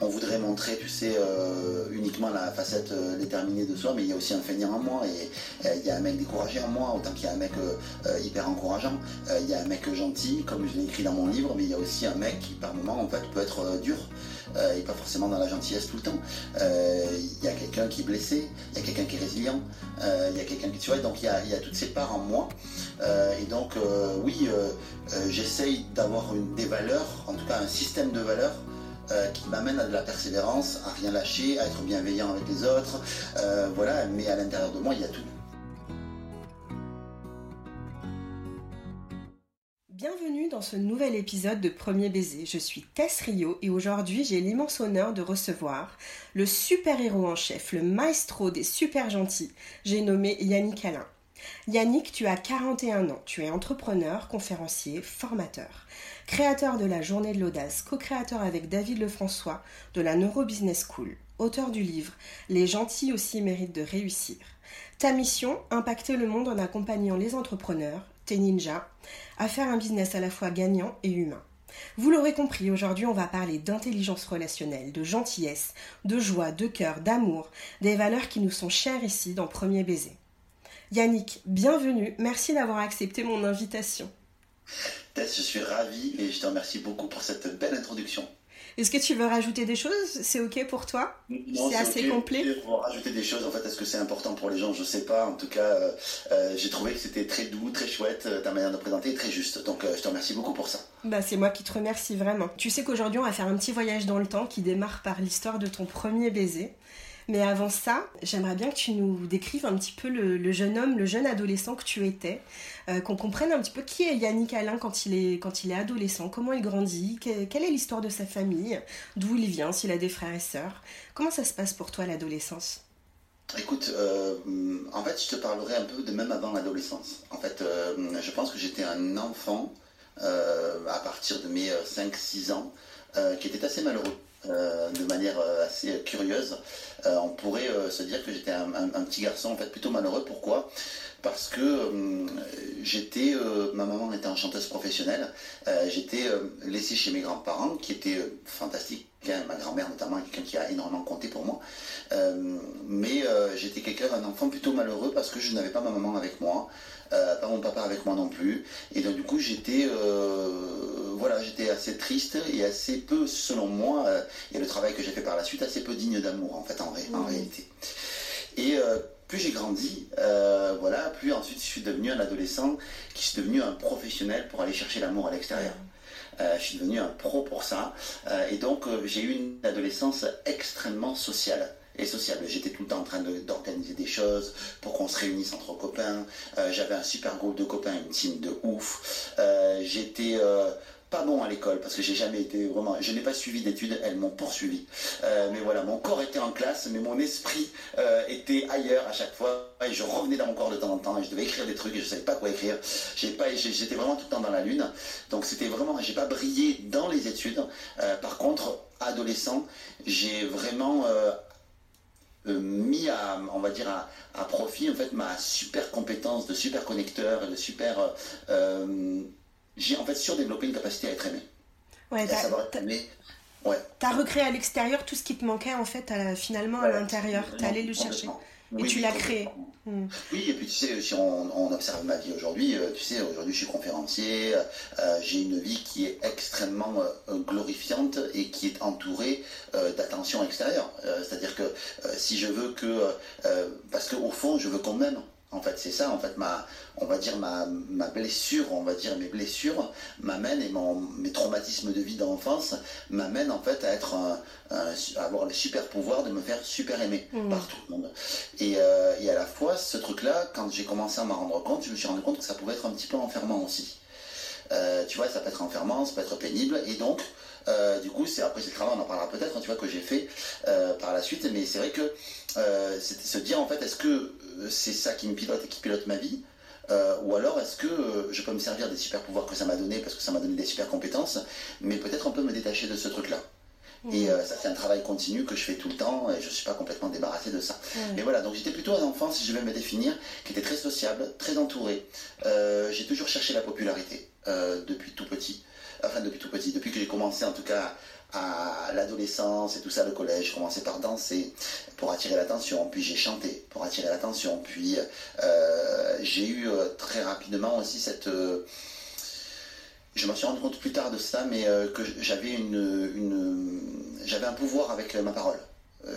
on voudrait montrer, tu sais, euh, uniquement la facette euh, déterminée de soi, mais il y a aussi un feignant en moi, et il y a un mec découragé en moi, autant qu'il y a un mec hyper encourageant. Il y a un mec gentil, comme je l'ai écrit dans mon livre, mais il y a aussi un mec qui, par moment, en fait, peut être dur. et pas forcément dans la gentillesse tout le temps. Il y a quelqu'un qui est blessé, il y a quelqu'un qui est résilient, il y a quelqu'un qui, tu vois, donc il y a, toutes ces parts en moi. et donc, oui, j'essaye d'avoir des valeurs, en tout cas un système de valeurs euh, qui m'amène à de la persévérance, à rien lâcher, à être bienveillant avec les autres. Euh, voilà, mais à l'intérieur de moi, il y a tout. Bienvenue dans ce nouvel épisode de Premier Baiser. Je suis Tess Rio et aujourd'hui j'ai l'immense honneur de recevoir le super-héros en chef, le maestro des super gentils. J'ai nommé Yannick Alain. Yannick, tu as 41 ans, tu es entrepreneur, conférencier, formateur créateur de la Journée de l'Audace, co-créateur avec David Lefrançois de la Neuro Business School, auteur du livre Les gentils aussi méritent de réussir. Ta mission, impacter le monde en accompagnant les entrepreneurs, tes ninjas, à faire un business à la fois gagnant et humain. Vous l'aurez compris, aujourd'hui on va parler d'intelligence relationnelle, de gentillesse, de joie, de cœur, d'amour, des valeurs qui nous sont chères ici dans Premier Baiser. Yannick, bienvenue, merci d'avoir accepté mon invitation. Tess, je suis ravi et je te remercie beaucoup pour cette belle introduction. Est-ce que tu veux rajouter des choses? C'est ok pour toi? C'est assez complet? Pour rajouter des choses, en fait, est-ce que c'est important pour les gens? Je sais pas. En tout cas, euh, euh, j'ai trouvé que c'était très doux, très chouette, euh, ta manière de présenter est très juste. Donc, je te remercie beaucoup pour ça. Bah, c'est moi qui te remercie vraiment. Tu sais qu'aujourd'hui, on va faire un petit voyage dans le temps qui démarre par l'histoire de ton premier baiser. Mais avant ça, j'aimerais bien que tu nous décrives un petit peu le, jeune homme, le jeune adolescent que tu étais, euh, qu'on comprenne un petit peu qui est Yannick Alain quand il est, quand il est adolescent, comment il grandit, quelle est l'histoire de sa famille, d'où il vient, s'il a des frères et sœurs. Comment ça se passe pour toi l'adolescence? Écoute, euh, en fait, je te parlerai un peu de même avant l'adolescence. En fait, euh, je pense que j'étais un enfant à partir de mes 5-6 ans qui était assez malheureux. Euh, de manière euh, assez curieuse. Euh, on pourrait se dire que j'étais un, petit garçon en fait plutôt malheureux. Pourquoi? Parce que j'étais, ma maman était chanteuse professionnelle. j'étais laissé chez mes grands-parents qui étaient fantastiques. Ma grand-mère notamment, quelqu'un qui a énormément compté pour moi. mais j'étais quelqu'un, un enfant plutôt malheureux parce que je n'avais pas ma maman avec moi. Euh, pas mon papa avec moi non plus. Et donc du coup j'étais euh, voilà, j'étais assez triste et assez peu, selon moi, euh, et le travail que j'ai fait par la suite, assez peu digne d'amour en fait en, en réalité. Et plus j'ai grandi, voilà, plus ensuite je suis devenu un adolescent qui suis devenu un professionnel pour aller chercher l'amour à l'extérieur. je suis devenu un pro pour ça. et donc, j'ai eu une adolescence extrêmement sociale et sociable. J'étais tout le temps en train d'organiser des choses pour qu'on se réunisse entre copains. Euh, j'avais un super groupe de copains, une team de ouf. Euh, j'étais euh, pas bon à l'école parce que j'ai jamais été vraiment. Je n'ai pas suivi d'études, elles m'ont poursuivi. mais voilà, mon corps était en classe, mais mon esprit était ailleurs à chaque fois. Et je revenais dans mon corps de temps en temps et je devais écrire des trucs et je savais pas quoi écrire. J'étais vraiment tout le temps dans la lune. Donc c'était vraiment, j'ai pas brillé dans les études. par contre, adolescent, j'ai vraiment euh, mis à, on va dire, à, profit en fait ma super compétence de super connecteur de super. Euh, euh, j'ai en fait surdéveloppé une capacité à être aimé. Ouais, à savoir être aimé. Ouais. T'as recréé à l'extérieur tout ce qui te manquait en fait finalement à l'intérieur. T'es allé le chercher. Et tu l'as créé. Hmm. Oui, et puis tu sais, si on, observe ma vie aujourd'hui, euh, tu sais, aujourd'hui je suis conférencier, euh, j'ai une vie qui est extrêmement euh, glorifiante et qui est entourée d'attention extérieure. C'est-à-dire que si je veux que, parce qu'au fond, je veux qu'on m'aime. En fait, c'est ça, en fait, ma, on va dire ma, blessure, on va dire mes blessures m'amènent et mon, mes traumatismes de vie d'enfance m'amènent en fait à être à avoir le super pouvoir de me faire super aimer mmh. par tout le monde. Euh, et, à la fois, ce truc-là, quand j'ai commencé à m'en rendre compte, je me suis rendu compte que ça pouvait être un petit peu enfermant aussi. Euh, tu vois, ça peut être enfermant, ça peut être pénible, et donc, euh, du coup, c'est après ce travail, on en parlera peut-être, hein, tu vois, que j'ai fait par la suite, mais c'est vrai que c'était se dire en fait, est-ce que c'est ça qui me pilote et qui pilote ma vie ou alors est-ce que je peux me servir des super pouvoirs que ça m'a donné parce que ça m'a donné des super compétences, mais peut-être on peut me détacher de ce truc-là. Et mmh. ça c'est un travail continu que je fais tout le temps et je ne suis pas complètement débarrassé de ça. Mmh. Mais voilà, donc j'étais plutôt un enfant, si je vais me définir, qui était très sociable, très entouré. j'ai toujours cherché la popularité depuis tout petit. enfin depuis tout petit, depuis que j'ai commencé en tout cas à l'adolescence et tout ça, le collège, j'ai commencé par danser pour attirer l'attention, puis j'ai chanté pour attirer l'attention, puis euh, j'ai eu euh, très rapidement aussi cette... Euh, je me suis rendu compte plus tard de ça, mais que j'avais une, j'avais un pouvoir avec ma parole.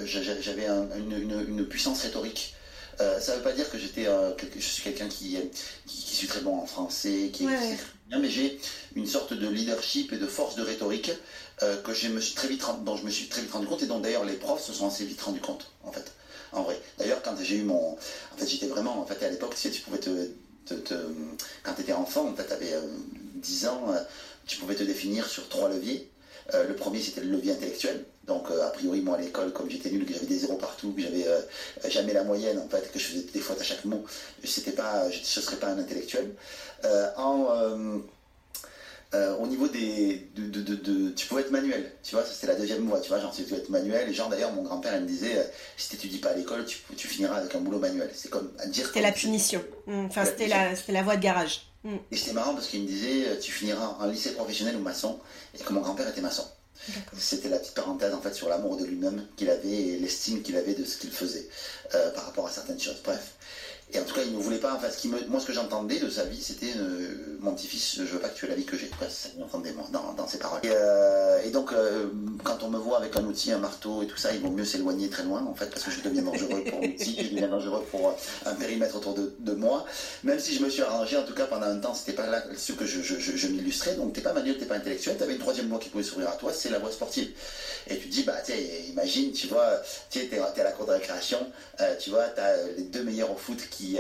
j'avais une, puissance rhétorique. ça ne veut pas dire que j'étais, je suis quelqu'un qui, qui, suis très bon en français, qui, bien, mais j'ai une sorte de leadership et de force de rhétorique euh, que je me suis très vite, dont je me suis très vite rendu compte et dont d'ailleurs les profs se sont assez vite rendus compte, en fait. En vrai. D'ailleurs, quand j'ai eu mon. En fait, j'étais vraiment. En fait, à l'époque, tu, sais, tu pouvais te. Quand tu étais enfant, en fait, tu avais 10 ans, euh, tu pouvais te définir sur trois leviers. Euh, le premier, c'était le levier intellectuel. Donc, a priori, moi, à l'école, comme j'étais nul, que j'avais des zéros partout, que j'avais jamais la moyenne, en fait, que je faisais des fautes à chaque mot, je ne serais pas un intellectuel. en euh, au niveau des. De, tu pouvais être manuel, tu vois, c'était la deuxième voie, tu vois, genre tu pouvais être manuel. Et genre d'ailleurs, mon grand-père il me disait euh, si tu n'étudies pas à l'école, tu, tu, finiras avec un boulot manuel. C'est comme à dire. C'était la punition, mmh, enfin c'était la, la voie de garage. Mmh. Et c'était marrant parce qu'il me disait euh, tu finiras en lycée professionnel ou maçon, et que mon grand-père était maçon. C'était la petite parenthèse en fait sur l'amour de lui-même qu'il avait et l'estime qu'il avait de ce qu'il faisait par rapport à certaines choses. Bref. Et en tout cas, il ne voulait pas. Enfin, ce qui moi, ce que j'entendais de sa vie, c'était euh, mon petit-fils, je veux pas que tu aies la vie que j'ai. C'est ça j'entendais moi dans, ses paroles. Et, euh, donc, euh, quand on me voit avec un outil, un marteau et tout ça, il vaut mieux s'éloigner très loin, en fait, parce que je deviens dangereux pour l'outil, je deviens dangereux pour un périmètre autour de, moi. Même si je me suis arrangé, en tout cas, pendant un temps, c'était pas là ce que je, je, m'illustrais. Donc, t'es pas manuel, t'es pas intellectuel. T'avais une troisième voie qui pouvait s'ouvrir à toi, c'est la voie sportive. Et tu te dis, bah, tiens, imagine, tu vois, tu es, à la cour de récréation, tu vois, t'as les deux meilleurs au foot qui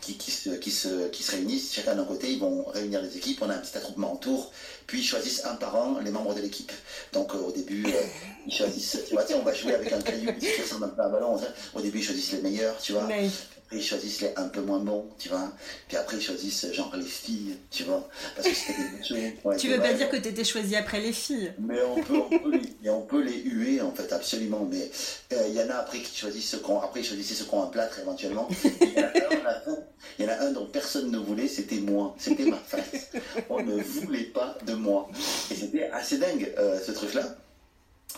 qui, se, qui, se, qui se réunissent, chacun d'un côté, ils vont réunir les équipes, on a un petit attroupement autour, puis ils choisissent un par un les membres de l'équipe. Donc euh, au début, euh, ils choisissent, tu vois, tiens, on va jouer avec un caillou un peu à un ballon, au début ils choisissent les meilleurs, tu vois ils choisissent les un peu moins bons, tu vois. Puis après, ils choisissent genre les filles, tu vois. Parce que c'était des choses. tu veux pas dire que tu étais choisi après les filles Mais on peut, on peut, les, on peut les huer, en fait, absolument. Mais euh, il y en a après qui choisissent ce qu'on. Après, ils choisissaient ce qu'on un plâtre éventuellement. Il y, en a un dont personne ne voulait, c'était moi. C'était ma face. On ne voulait pas de moi. Et c'était assez dingue, euh, ce truc-là.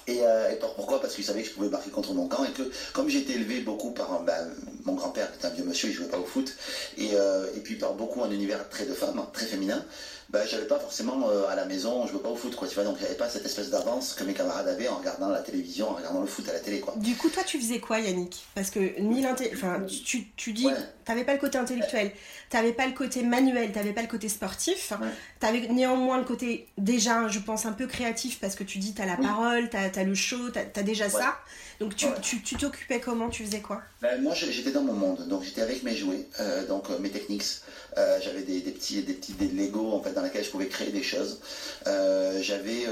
Euh, et, pourquoi? Parce qu'il savait que je pouvais marquer contre mon camp et que comme j'ai été élevé beaucoup par ben, mon grand-père qui était un vieux monsieur, il jouait pas au foot, et, euh, et puis par beaucoup un univers très de femmes, très féminin, ben, j'avais pas forcément euh, à la maison, je jouais pas au foot, quoi, tu vois, donc j'avais pas cette espèce d'avance que mes camarades avaient en regardant la télévision, en regardant le foot à la télé, quoi. Du coup, toi, tu faisais quoi, Yannick? Parce que ni enfin, tu, tu dis, t'avais pas le côté intellectuel, t'avais pas le côté manuel, t'avais pas le côté sportif, tu avais néanmoins le côté déjà, je pense, un peu créatif parce que tu dis, t'as la parole, t'as as le show, t'as as déjà ça. Donc tu t'occupais comment? Tu faisais quoi? Ben, Moi, j'étais dans mon monde, donc j'étais avec mes jouets, euh, donc euh, mes techniques. Euh, j'avais des, petits, des petits des Lego en fait dans lesquels je pouvais créer des choses. j'avais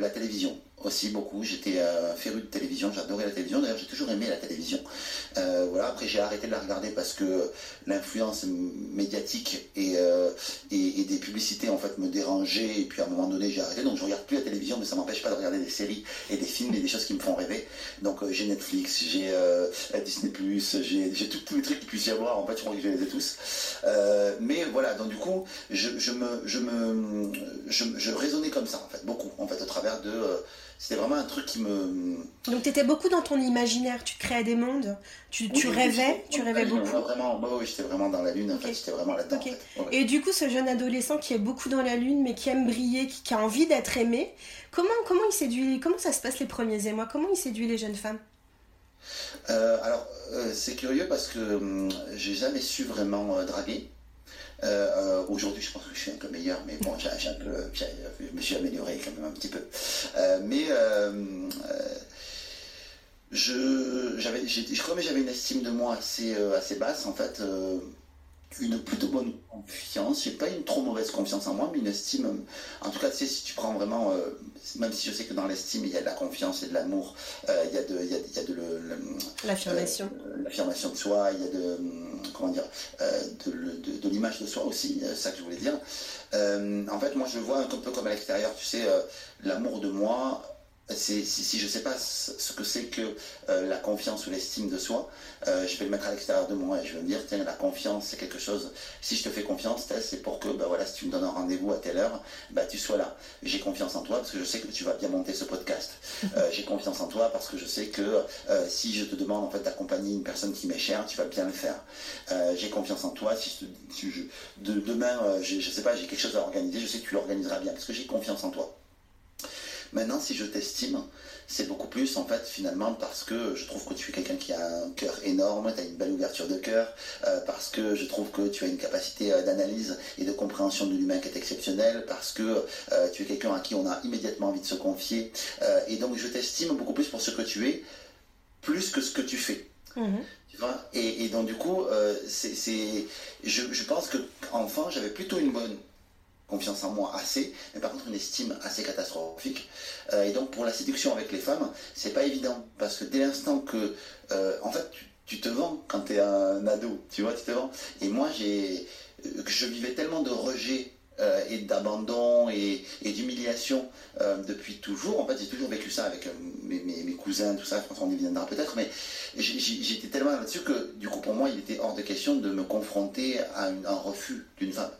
la télévision aussi beaucoup. J'étais euh, féru de télévision, j'adorais la télévision. D'ailleurs, j'ai toujours aimé la télévision. Euh, voilà. Après, j'ai arrêté de la regarder parce que l'influence médiatique euh, et, et, des publicités en fait me dérangeait. Et puis à un moment donné, j'ai arrêté. Donc, je regarde plus la télévision, mais ça m'empêche pas de regarder des séries et des films et des choses qui me font rêver. Donc, j'ai Netflix, j'ai Disney+, j'ai tous les trucs qu'il puisse y avoir. En fait, je crois que je les ai tous. mais voilà. Donc, du coup, je, je me, je me, je, je raisonnais comme ça en fait, beaucoup en fait, au travers de c'était vraiment un truc qui me. Donc tu étais beaucoup dans ton imaginaire, tu créais des mondes, tu, tu rêvais, tu rêvais beaucoup. Vraiment, oui, j'étais vraiment dans la lune, en fait, j'étais vraiment là-dedans. Et du coup, ce jeune adolescent qui est beaucoup dans la lune, mais qui aime briller, qui, a envie d'être aimé, comment, comment il séduit, comment ça se passe les premiers émois? Comment il séduit les jeunes femmes? Euh, Alors, euh, c'est curieux parce que hum, j'ai jamais su vraiment euh, draguer. Euh, euh, aujourd'hui, je pense que je suis un peu meilleur, mais bon, peu, je me suis amélioré quand même un petit peu. Euh, mais je, je crois que j'avais une estime de moi assez, assez basse, en fait une plutôt bonne confiance. J'ai pas une trop mauvaise confiance en moi, mais une estime. En tout cas, tu sais, si tu prends vraiment, même si je sais que dans l'estime il y a de la confiance et de l'amour, il y a de, il y a, il y a de l'affirmation, l'affirmation de soi, il y a de comment dire, euh, de, l'image de soi aussi, c'est ça que je voulais dire. Euh, en fait, moi, je vois un peu comme à l'extérieur, tu sais, euh, l'amour de moi si, si, je ne sais pas ce que c'est que euh, la confiance ou l'estime de soi, euh, je vais le mettre à l'extérieur de moi et je vais me dire, tiens, la confiance, c'est quelque chose, si je te fais confiance, c'est pour que, bah voilà, si tu me donnes un rendez-vous à telle heure, bah, tu sois là. J'ai confiance en toi parce que je sais que tu vas bien monter ce podcast. Euh, j'ai confiance en toi parce que je sais que si je te demande en fait d'accompagner une personne qui m'est chère, tu vas bien le faire. j'ai confiance en toi. Si, je, de, demain, je ne sais pas, j'ai quelque chose à organiser, je sais que tu l'organiseras bien parce que j'ai confiance en toi. Maintenant, si je t'estime, c'est beaucoup plus en fait finalement parce que je trouve que tu es quelqu'un qui a un cœur énorme, tu as une belle ouverture de cœur, euh, parce que je trouve que tu as une capacité euh, d'analyse et de compréhension de l'humain qui est exceptionnelle, parce que euh, tu es quelqu'un à qui on a immédiatement envie de se confier. et donc je t'estime beaucoup plus pour ce que tu es, plus que ce que tu fais. Mhm. Tu vois? Et, donc du coup, c'est, je, je pense que enfin j'avais plutôt une bonne confiance en moi assez, mais par contre une estime assez catastrophique. Euh, et donc pour la séduction avec les femmes, c'est pas évident parce que dès l'instant que, euh, en fait, tu, te vends quand tu es un ado, tu vois, tu te vends. Et moi, j'ai, euh, je vivais tellement de rejet et d'abandon et, d'humiliation depuis toujours. En fait, j'ai toujours vécu ça avec mes, cousins, tout ça. Je pense qu'on y viendra peut-être, mais j'étais tellement là-dessus que, du coup, pour moi, il était hors de question de me confronter à un refus d'une femme.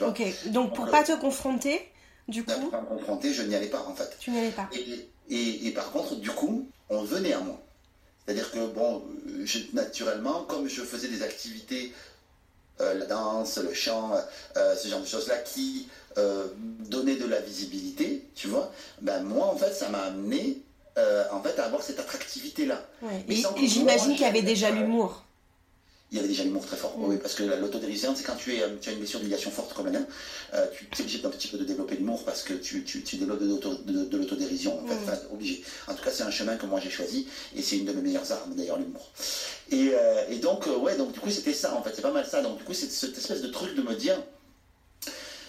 Ok, donc pour ne pas te confronter, du coup. Pour pas me confronter, je n'y allais pas en fait. Tu n'y allais pas. Et, et, par contre, du coup, on venait à moi. C'est-à-dire que, bon, naturellement, comme je faisais des activités, euh, la danse, le chant, euh, ce genre de choses-là, qui euh, donnaient de la visibilité, tu vois, ben moi, en fait, ça m'a amené en fait, à avoir cette attractivité-là. Et, j'imagine qu'il y avait déjà l'humour il y avait déjà l'humour très fort. Oui, parce que l'autodérision, c'est quand tu, es, tu as une blessure d'humiliation forte comme la mienne, euh, tu es obligé d'un petit peu de développer l'humour parce que tu, tu, tu développes de, l'autodérision, en fait, mm. obligé. En tout cas, c'est un chemin que moi j'ai choisi et c'est une de mes meilleures armes d'ailleurs, l'humour. Et, euh, et, donc, euh, ouais, donc du coup, c'était ça en fait, c'est pas mal ça. Donc, du coup, c'est cette espèce de truc de me dire,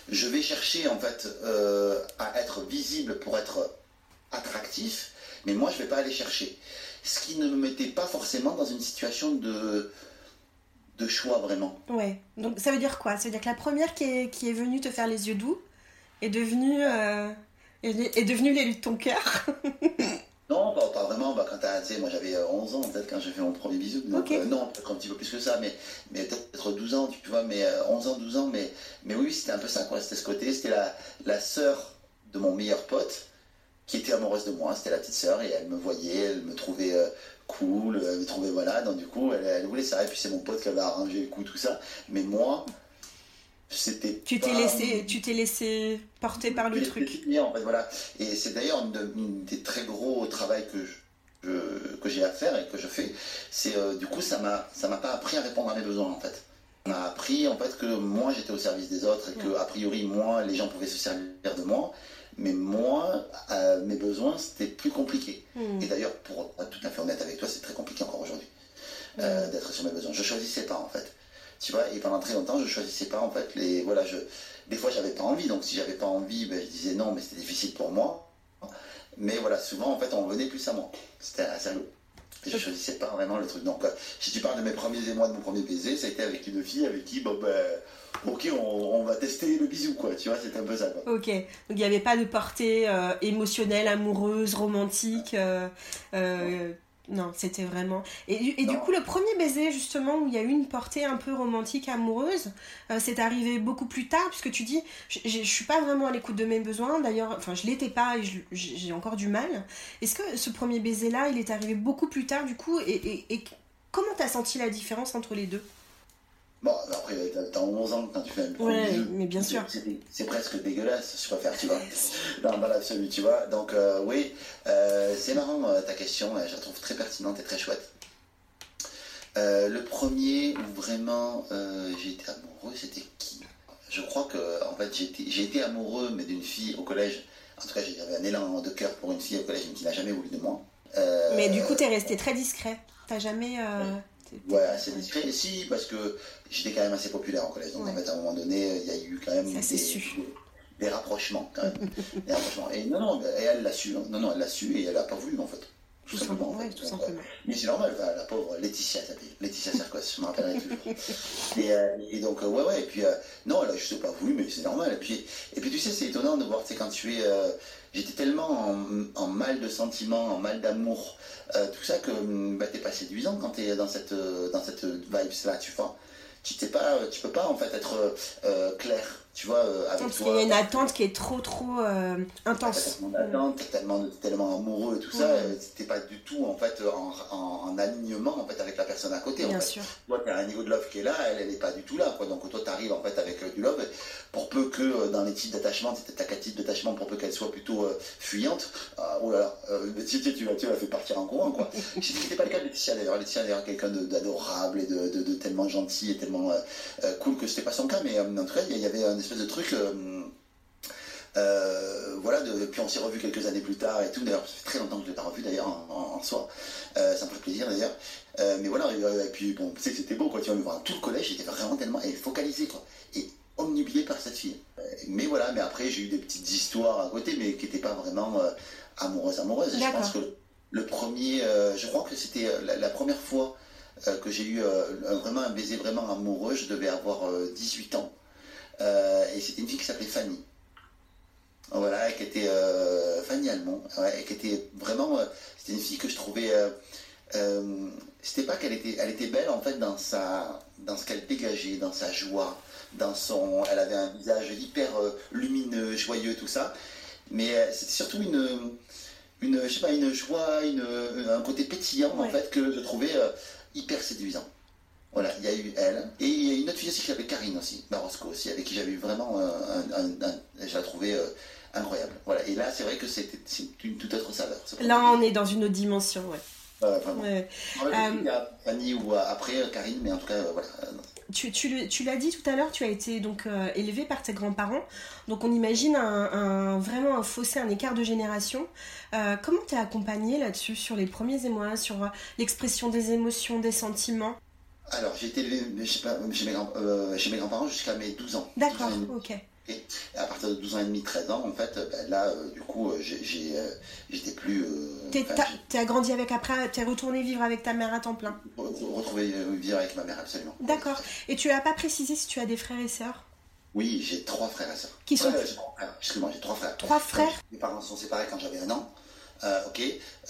je vais chercher en fait à être visible pour être attractif, mais moi je vais pas aller chercher. Ce qui ne me mettait pas forcément dans une situation de de choix vraiment. Ouais, donc ça veut dire quoi? Ça veut dire que la première qui est, qui est venue te faire les yeux doux est devenue, euh, est, devenue l'élu de ton cœur? Non, pas, vraiment. Bah, quand tu sais, moi j'avais 11 euh, ans peut-être quand j'ai fait mon premier bisou. Donc, euh, non, peut-être un petit peu plus que ça, mais, mais peut-être 12 ans, tu vois, mais 11 ans, 12 ans. Mais, mais oui, c'était un peu ça, quoi. C'était ce côté. C'était la, la sœur de mon meilleur pote qui était amoureuse de moi. C'était la petite sœur et elle me voyait, elle me trouvait cool, elle me trouvait voilà, donc du coup elle, voulait ça, et puis c'est mon pote qui avait arrangé le coup, tout ça, mais moi, c'était tu t'es laissé tu t'es laissé porter par le truc. en fait voilà. Et c'est d'ailleurs une, des très gros travail que je, que j'ai à faire et que je fais. C'est euh, du coup ça m'a ça m'a pas appris à répondre à mes besoins en fait. Ça m'a appris en fait que moi j'étais au service des autres et que a priori moi les gens pouvaient se servir de moi mais moi, euh, mes besoins, c'était plus compliqué. Hmm. Et d'ailleurs, pour être tout à fait honnête avec toi, c'est très compliqué encore aujourd'hui euh, hmm. d'être sur mes besoins. Je choisissais pas en fait. Tu vois, et pendant très longtemps, je choisissais pas en fait les. Voilà, je. Des fois, j'avais pas envie. Donc, si j'avais pas envie, ben, je disais non, mais c'était difficile pour moi. Mais voilà, souvent, en fait, on venait plus à moi. C'était assez lourd. Et je choisissais pas vraiment le truc. Donc, euh, si tu parles de mes premiers émois, de mon premier baiser, ça a été avec une fille avec qui, bon, ben ok, on, va tester le bisou, quoi. Tu vois, c'est un peu ça, quoi. Ok, donc il n'y avait pas de portée euh, émotionnelle, amoureuse, romantique. Euh, euh, non, c'était vraiment. Et, du coup, le premier baiser, justement, où il y a eu une portée un peu romantique, amoureuse, c'est arrivé beaucoup plus tard, puisque tu dis, je ne suis pas vraiment à l'écoute de mes besoins. D'ailleurs, enfin, je l'étais pas et j'ai encore du mal. Est-ce que ce premier baiser-là, il est arrivé beaucoup plus tard, du coup, et, et, et comment t'as senti la différence entre les deux? Bon, après, t'as 11 ans quand tu fais un premier ouais, mais bien sûr. C'est presque dégueulasse, je préfère, tu vois. dans, dans l'absolu, tu vois. Donc, euh, oui, euh, c'est marrant euh, ta question, je la trouve très pertinente et très chouette. le premier où vraiment j'ai été amoureux, c'était qui? Je crois que, en fait, j'ai été amoureux, mais d'une fille au collège. En tout cas, j'avais un élan de cœur pour une fille au collège qui n'a jamais voulu de moi. mais du coup, t'es resté très discret. T'as jamais. Ouais, assez discret. Si, parce que j'étais quand même assez populaire en collège. Donc, en fait, à un moment donné, il y a eu quand même des, des, rapprochements, quand même. des rapprochements. Et non, non, et elle l'a su. Hein. Non, non, elle l'a su et elle n'a pas voulu, en fait. Tout, simplement, ouais, tout simplement. Mais c'est normal, la pauvre Laetitia s'appelle. Laetitia Sarkos, je me rappellerai toujours. Et, euh, et, donc, ouais, ouais, et puis, euh, non, elle a juste pas voulu, mais c'est normal. Et puis, et puis, tu sais, c'est étonnant de voir, tu sais, quand tu es. Euh, j'étais tellement en, en, mal de sentiments, en mal d'amour, tout ça, que bah, t'es pas séduisant quand t'es dans cette, dans cette vibe-là, tu vois. Tu, pas, tu peux pas, en fait, être clair tu vois, euh, avec Parce qu'il y a une attente qui est trop, trop euh, intense. Tellement d'attente, tellement, tellement amoureux et tout ça, euh, t'es pas du tout, en fait, en, alignement, en fait, avec la personne à côté. Bien en fait. sûr. Toi, t'as un niveau de love qui est là, elle, elle est pas du tout là, quoi. Donc, toi, t'arrives, en fait, avec du love, pour peu que dans les types d'attachement, t'as quatre types d'attachement, pour peu qu'elle soit plutôt fuyante, oh là là, tu, tu, tu, tu l'as fait partir en courant, quoi. C'était pas le cas de Laetitia, d'ailleurs. Laetitia, d'ailleurs, quelqu'un d'adorable et de, de, tellement gentil et tellement cool que c'était pas son cas, mais en tout cas, il y avait un espèce de truc. Euh, euh, voilà, de, puis on s'est revu quelques années plus tard et tout. D'ailleurs, ça fait très longtemps que je l'ai pas revu d'ailleurs en, soi. Euh, ça me fait plaisir d'ailleurs. mais voilà, et, puis bon, tu sais c'était beau quoi. Tu vois, voir tout le collège, j'étais vraiment tellement focalisé quoi. Et omnibilé par cette fille. mais voilà, mais après j'ai eu des petites histoires à côté, mais qui n'étaient pas vraiment amoureuses, amoureuses. Je pense que le premier, je crois que c'était la, première fois que j'ai eu vraiment un baiser vraiment amoureux. Je devais avoir 18 ans. Euh, et c'était une fille qui s'appelait Fanny. Voilà, qui était euh, Fanny Allemand, ouais, qui était vraiment, euh, c'était une fille que je trouvais, c'était pas qu'elle était, elle était belle en fait dans sa, dans ce qu'elle dégageait, dans sa joie, dans son, elle avait un visage hyper lumineux, joyeux, tout ça, mais c'était surtout une, une, je sais pas, une joie, une, un côté pétillant en fait que je trouvais hyper séduisant. Voilà, il y a eu elle. Et il y a une autre fille aussi qui s'appelait Karine aussi, Barosco aussi, avec qui j'avais eu vraiment un, un, je la trouvais euh, incroyable. Voilà, et là c'est vrai que c'est une toute autre saveur. Là on est dans une autre dimension, ouais. Ouais, vraiment. Ouais. Euh, Fanny ou après Karine, mais en tout cas, euh, voilà. Tu, tu, tu l'as dit tout à l'heure, tu as été donc élevé par tes grands-parents. Donc on imagine un, vraiment un fossé, un écart de génération. comment t'es accompagné là-dessus sur les premiers émois, sur l'expression des émotions, des sentiments? Alors, j'ai été élevé chez mes, grand, euh, mes grands-parents jusqu'à mes 12 ans. D'accord, ok. Et à partir de 12 ans et demi, 13 ans, en fait, ben là, euh, du coup, euh, j'étais plus. Tu as grandi avec après, tu es retourné vivre avec ta mère à temps plein Retrouver vivre avec ma mère, absolument. D'accord. Et tu n'as pas précisé si tu as des frères et sœurs? Oui, j'ai trois frères et sœurs. Qui sont. Excuse-moi, j'ai trois frères. Trois frères? Mes parents sont séparés quand j'avais un an. Euh, ok,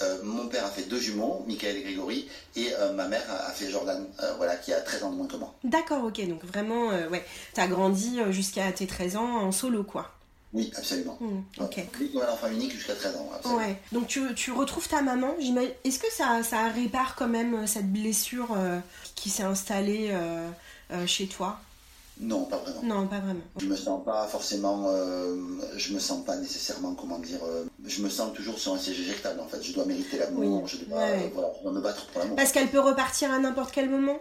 euh, mon père a fait deux jumeaux, Michael et Grégory, et euh, ma mère a, fait Jordan, voilà, qui a 13 ans de moins que moi. D'accord, ok, donc vraiment, ouais, as grandi jusqu'à tes 13 ans en solo, quoi. Oui, absolument. Mmh, ok. Oui, enfant unique jusqu'à 13 ans. Absolument. Ouais. Donc tu, tu, retrouves ta maman. Est-ce que ça, ça répare quand même cette blessure qui s'est installée chez toi? Non, pas vraiment. Non, pas vraiment. Je me sens pas forcément, euh, je me sens pas nécessairement, comment dire, euh, je me sens toujours sur un siège éjectable en fait. Je dois mériter l'amour, je dois, me battre pour l'amour. Parce qu'elle peut repartir à n'importe quel moment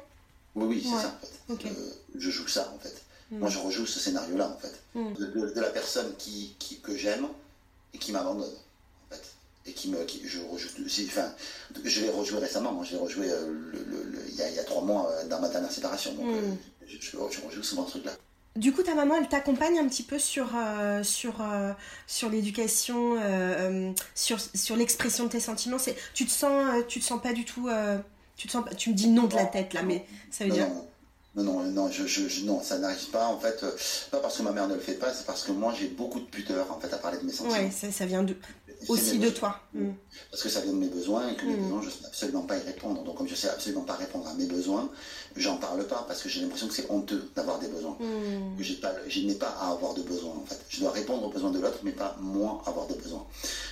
Oui, oui, c'est ça en fait. Euh, je joue ça en fait. Hmm. Moi je rejoue ce scénario-là en fait. Hmm. De, la personne qui, que j'aime et qui m'abandonne. Et qui me, qui, je rejoue, enfin, je l'ai rejoué récemment, je l'ai rejoué il, y a, trois mois dans ma dernière séparation. Donc, hmm je, je, souvent ce truc-là. Du coup, ta maman, elle t'accompagne un petit peu sur, euh, sur, euh, sur l'éducation, euh, sur, sur l'expression de tes sentiments. C'est, tu te sens, tu te sens pas du tout, tu te sens, tu me dis non de la tête là, mais ça veut dire. Non, non, non, je, je, non, ça n'arrive pas en fait. pas parce que ma mère ne le fait pas, c'est parce que moi j'ai beaucoup de pudeur en fait à parler de mes sentiments. Ouais, ça, ça vient de, aussi de toi. Mm. Parce que ça vient de mes besoins et que mes mm. besoins, je ne sais absolument pas y répondre. Donc, comme je ne sais absolument pas répondre à mes besoins, j'en parle pas parce que j'ai l'impression que c'est honteux d'avoir des besoins. Mm. Que pas, je n'ai pas à avoir de besoins en fait. Je dois répondre aux besoins de l'autre, mais pas moi avoir de besoins.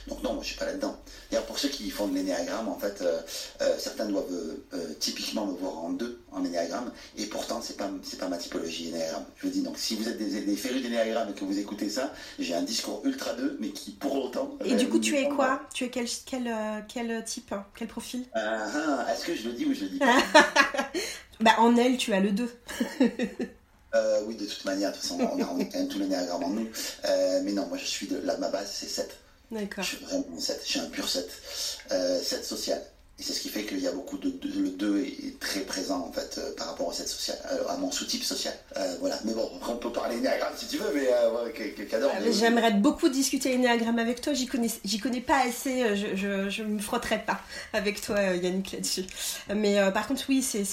Donc, non, moi, je suis pas là-dedans. D'ailleurs, pour ceux qui font de l'énéagramme, en fait, euh, euh, certains doivent euh, typiquement me voir en deux en énéagramme et pourtant, c'est pas, c'est pas ma typologie énéagramme. Je vous dis, donc, si vous êtes des, des férus d'énéagramme et que vous écoutez ça, j'ai un discours ultra 2, mais qui pour autant. Et du coup, tu es quoi Tu es quel, quel, euh, quel type hein Quel profil ah, ah, Est-ce que je le dis ou je le dis bah, En elle, tu as le 2. euh, oui, de toute manière, de toute façon, on a, quand même tous les néagrammes en nous. Euh, mais non, moi, je suis de. Là, ma base, c'est 7. D'accord. Je suis vraiment 7. Je suis un pur 7. Euh, 7 social. Et c'est ce qui fait qu'il y a beaucoup de, le 2 est très présent en fait euh, par rapport à cette sociale, euh, à mon sous-type social. Euh, voilà. Mais bon, on peut parler énéagramme si tu veux, mais quelqu'un d'autre. J'aimerais beaucoup discuter énéagramme avec toi. J'y connais, j'y connais pas assez. Je, je, je, me frotterai pas avec toi, Yannick, là-dessus. Mais par contre, oui, c'est,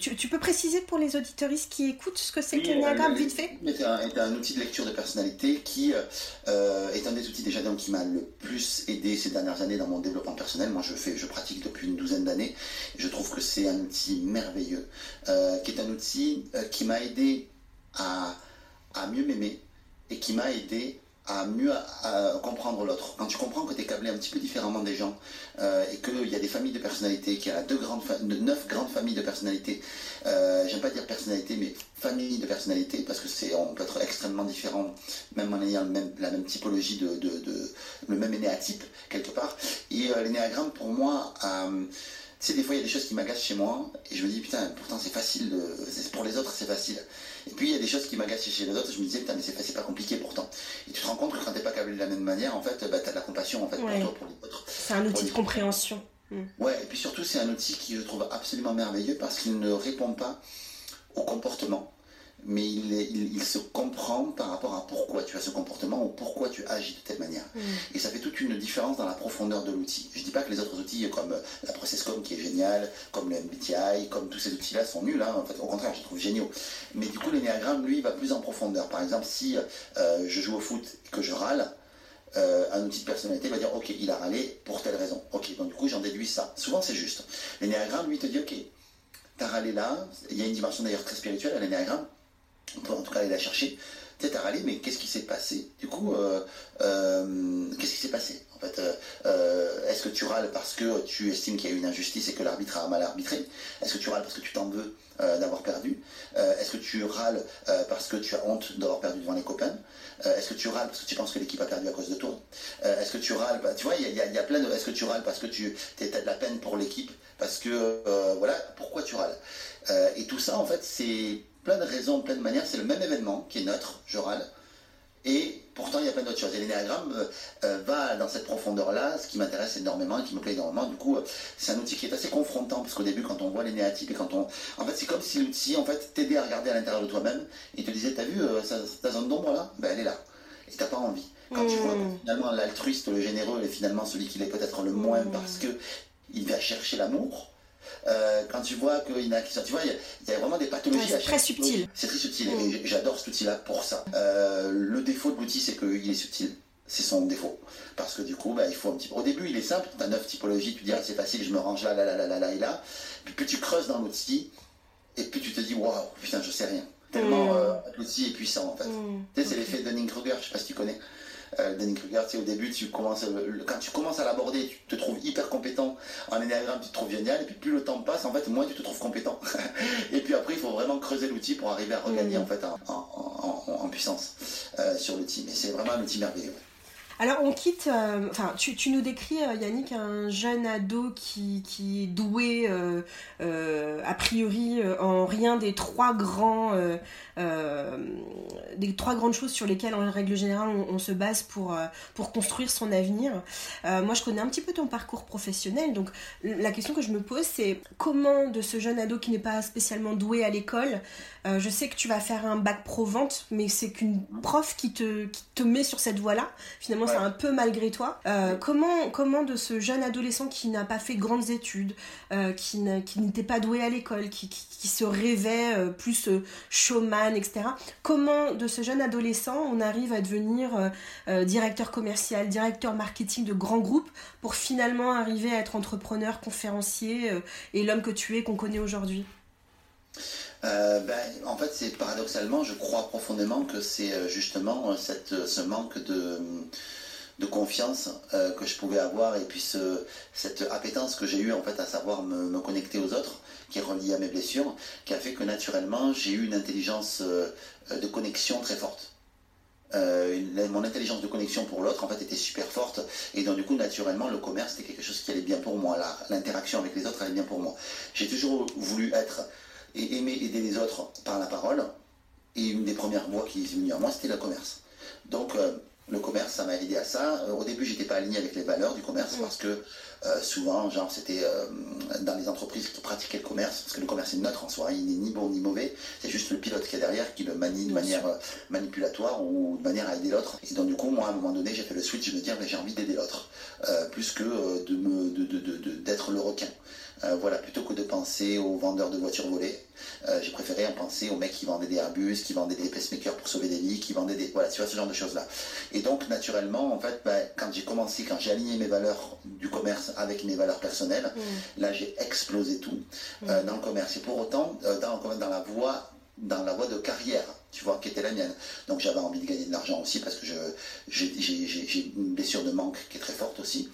tu, tu, peux préciser pour les auditoristes qui écoutent ce que c'est que l'énéagramme vite fait? C'est un, un, outil de lecture de personnalité qui est un des outils déjà qui m'a le plus aidé ces dernières années dans mon développement personnel. Moi, je fais, je pratique depuis une douzaine d'années. Je trouve que c'est un outil merveilleux, euh, qui est un outil euh, qui m'a aidé à, à mieux m'aimer et qui m'a aidé à mieux comprendre l'autre. Quand tu comprends que tu es câblé un petit peu différemment des gens euh, et qu'il y a des familles de personnalités, qu'il y a deux grandes de neuf grandes familles de personnalités, euh, j'aime pas dire personnalité, mais famille de personnalités, parce que c'est on peut être extrêmement différent, même en ayant même, la même typologie de, le même énéatype quelque part. Et euh, l'énéagramme pour moi tu sais, des fois, il y a des choses qui m'agacent chez moi, et je me dis, putain, pourtant, c'est facile, de... pour les autres, c'est facile. Et puis, il y a des choses qui m'agacent chez les autres, je me disais, putain, mais c'est pas compliqué pourtant. Et tu te rends compte que quand t'es pas câblé de la même manière, en fait, bah, t'as de la compassion, en fait, pour toi, pour les autres. C'est un outil de compréhension. Mm. Ouais, et puis surtout, c'est un outil qui, je trouve absolument merveilleux parce qu'il ne répond pas au comportement mais il, se comprend par rapport à pourquoi tu as ce comportement ou pourquoi tu agis de telle manière. Mm. Et ça fait toute une différence dans la profondeur de l'outil. Je ne dis pas que les autres outils comme la ProcessCom qui est géniale, comme le MBTI, comme tous ces outils-là sont nuls. Hein. En fait, au contraire, je les trouve géniaux. Mais du coup, l'énéagramme, lui, va plus en profondeur. Par exemple, si euh, je joue au foot et que je râle, euh, un outil de personnalité va dire ok il a râlé pour telle raison. Ok donc du coup j'en déduis ça. Souvent c'est juste. L'énéagramme lui te dit ok t'as râlé là il y a une dimension d'ailleurs très spirituelle à l'énéagramme. On peut en tout cas aller la chercher. Peut-être à râler, mais qu'est-ce qui s'est passé? Du coup, euh, euh, qu'est-ce qui s'est passé? En fait, est-ce que tu râles parce que tu estimes qu'il y a eu une injustice et que l'arbitre a mal arbitré? Est-ce que tu râles parce que tu t'en veux? D'avoir perdu Est-ce que tu râles parce que tu as honte d'avoir perdu devant les copains? Est-ce que tu râles parce que tu penses que l'équipe a perdu à cause de toi? Est-ce que tu râles bah, Tu vois, il y, a plein de. Est-ce que tu râles parce que tu as de la peine pour l'équipe? Parce que voilà, pourquoi tu râles? Et tout ça, en fait, c'est plein de raisons, plein de manières. C'est le même événement qui est neutre, je râle. Et pourtant, il y a plein d'autres choses. Et l'énéagramme euh, euh, va dans cette profondeur-là, ce qui m'intéresse énormément et qui me plaît énormément. Du coup, euh, c'est un outil qui est assez confrontant, parce qu'au début, quand on voit l'énéatype et quand on... En fait, c'est comme si l'outil, en fait, t'aidait à regarder à l'intérieur de toi-même et te disait, t'as vu ta zone d'ombre là? Ben, elle est là. Et t'as pas envie. Quand tu vois hmm. finalement l'altruiste, le généreux est finalement celui qui l'est peut-être le moins hmm. parce que il va chercher l'amour, euh, quand tu vois qu'il y a, tu vois, il y, a, vraiment des pathologies. c'est très subtil. C'est très subtil et j'adore cet outil-là pour ça. Euh, le défaut de l'outil, c'est qu'il est subtil. C'est son défaut. Parce que du coup, bah, il faut un petit Au début, il est simple. Tu as neuf typologies, tu dis, ah, c'est facile, je me range là, là, là, là, là, là et là. Puis plus tu creuses dans l'outil, et puis tu te dis, waouh, putain, je sais rien. Tellement mm. euh, l'outil est puissant, en fait. Mm. Tu sais, c'est l'effet Dunning-Kruger, je sais pas si tu connais euh, Danny Kruger, tu sais, au début, tu commences, quand tu commences à l'aborder, tu te trouves hyper compétent en énéagramme, tu te trouves génial, et puis plus le temps passe, en fait, moins tu te trouves compétent. et puis après, il faut vraiment creuser l'outil pour arriver à regagner, mm. en fait, en, puissance euh, sur l'outil. Mais c'est vraiment un outil merveilleux. Alors on quitte, euh, enfin tu, nous décris euh, Yannick un jeune ado qui, est doué euh, a priori en rien des trois grands des trois grandes choses sur lesquelles en règle générale on, se base pour, pour construire son avenir. moi je connais un petit peu ton parcours professionnel donc la question que je me pose c'est comment de ce jeune ado qui n'est pas spécialement doué à l'école, je sais que tu vas faire un bac pro vente mais c'est qu'une prof qui te, qui te met sur cette voie là finalement c'est un peu malgré toi. Euh, comment, comment de ce jeune adolescent qui n'a pas fait grandes études, euh, qui n'était pas doué à l'école, qui, se rêvait euh, plus showman, etc. Comment de ce jeune adolescent on arrive à devenir directeur commercial, directeur marketing de grands groupes pour finalement arriver à être entrepreneur, conférencier et l'homme que tu es qu'on connaît aujourd'hui? Ben, en fait, c'est paradoxalement, je crois profondément que c'est justement cette, ce manque de, confiance euh, que je pouvais avoir et puis cette appétence que j'ai eue en fait à savoir me, connecter aux autres qui est reliée à mes blessures qui a fait que naturellement j'ai eu une intelligence euh, de connexion très forte. Euh, mon intelligence de connexion pour l'autre en fait était super forte et donc du coup naturellement le commerce c'était quelque chose qui allait bien pour moi. L'interaction avec les autres allait bien pour moi. J'ai toujours voulu être et aimer aider les autres par la parole et une des premières voies qui est venue à moi c'était le commerce donc Le commerce, ça m'a aidé à ça. Euh, au début, j'étais pas aligné avec les valeurs du commerce parce que euh, souvent, genre, c'était euh, dans les entreprises qui pratiquaient le commerce, parce que le commerce est neutre en soi, il n'est ni bon ni mauvais, c'est juste le pilote qui est derrière qui le manie de manière manipulatoire ou de manière à aider l'autre. Et donc, du coup, moi, à un moment donné, j'ai fait le switch, je me dis, ah, j'ai envie d'aider l'autre, plus que de me, d'être le requin. Euh, voilà, plutôt que de penser aux vendeurs de voitures volées, euh, j'ai préféré en penser aux mecs qui vendaient des Airbus, qui vendaient des pacemakers pour sauver des lits, qui vendaient des... Voilà, tu vois, ce genre de choses-là. Et donc, naturellement, en fait, ben, quand j'ai commencé, quand j'ai aligné mes valeurs du commerce avec mes valeurs personnelles, mm. là, j'ai explosé tout euh, mm. dans le commerce. Et pour autant, dans, dans la voie dans la voie de carrière, tu vois, qui était la mienne. Donc j'avais envie de gagner de l'argent aussi parce que j'ai une blessure de manque qui est très forte aussi.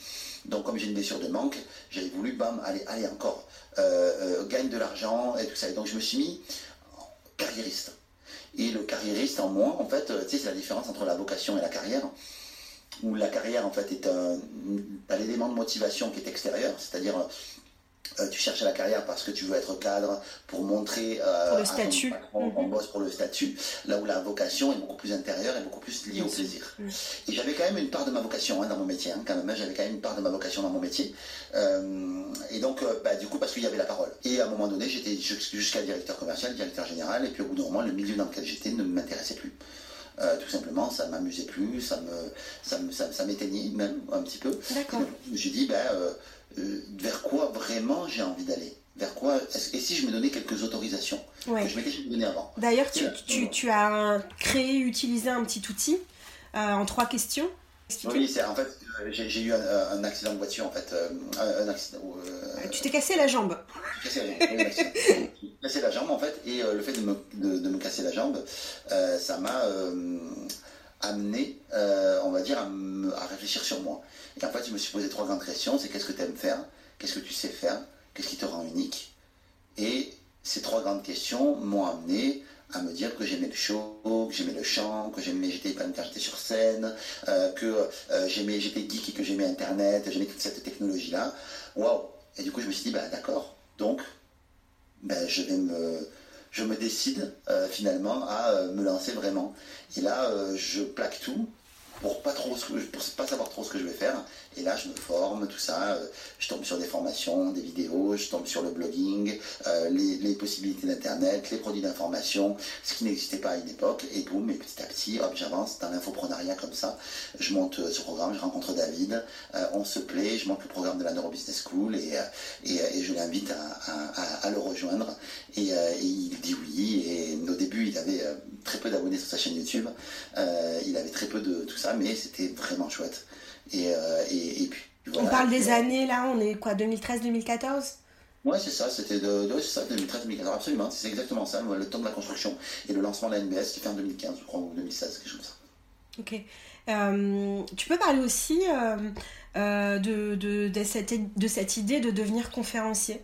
Donc comme j'ai une blessure de manque, j'ai voulu, bam, allez, allez encore, euh, euh, gagne de l'argent et tout ça. Et donc je me suis mis carriériste. Et le carriériste en moi, en fait, euh, tu sais, c'est la différence entre la vocation et la carrière. Où la carrière, en fait, est un, l'élément de motivation qui est extérieur, c'est-à-dire euh, tu cherches la carrière parce que tu veux être cadre, pour montrer euh, le statut. on, mhm. bosse pour le statut, là où la vocation est beaucoup plus intérieure et beaucoup plus liée au plaisir. Et j'avais quand même une part de ma vocation hein, dans mon métier, hein, quand même, hein, j'avais quand même une part de ma vocation dans mon métier. Euh, et donc, bah, du coup, parce qu'il y avait la parole. Et à un moment donné, j'étais jusqu'à directeur commercial, directeur général, et puis au bout d'un moment, le milieu dans lequel j'étais ne m'intéressait plus. tout simplement, ça ne m'amusait plus, ça me, ça, m'éteignait même un petit peu. D'accord. J'ai dit, ben, euh, vers quoi vraiment j'ai envie d'aller? Vers quoi Et si je me donnais quelques autorisations que je m'étais donné avant? D'ailleurs, tu, as créé, utilisé un petit outil euh, en trois questions. Oui, c'est en fait, euh, j'ai eu un, accident de voiture en fait, un, accident. tu t'es cassé la jambe. Cassé la jambe. cassé la jambe en fait, et le fait de me, de, me, casser la jambe, ça m'a amené, on va dire, à, à, réfléchir sur moi. En fait, je me suis posé trois grandes questions. C'est qu'est-ce que tu aimes faire Qu'est-ce que tu sais faire Qu'est-ce qui te rend unique Et ces trois grandes questions m'ont amené à me dire que j'aimais le show, que j'aimais le chant, que j'aimais, j'étais quand j'étais sur scène, euh, que euh, j'aimais, j'étais geek et que j'aimais Internet, j'aimais toute cette technologie-là. Waouh Et du coup, je me suis dit, bah d'accord, donc, ben, je vais me, je me décide euh, finalement à me lancer vraiment. Et là, je plaque tout, pour pas trop pas savoir trop ce que je vais faire et là je me forme tout ça euh, je tombe sur des formations des vidéos je tombe sur le blogging euh, les, possibilités d'internet les produits d'information ce qui n'existait pas à une époque et boum et petit à petit hop j'avance dans l'infoprenariat comme ça je monte euh, ce programme je rencontre David on se plaît je monte le programme de la Neuro Business School et, je l'invite à, le rejoindre et, il dit oui et au début il avait très peu d'abonnés sur sa chaîne YouTube il avait très peu de tout ça mais c'était vraiment chouette. Et, euh, et, puis, On parle des années là, on est quoi, 2013-2014 Ouais, c'est ça, c'était de, 2013-2014, absolument, c'est exactement ça, le temps de la construction et le lancement de la NBS qui fait en 2015, je crois, ou 2016, quelque chose comme ça. Ok. Euh, tu peux parler aussi euh, de, de, de, cette, de cette idée de devenir conférencier?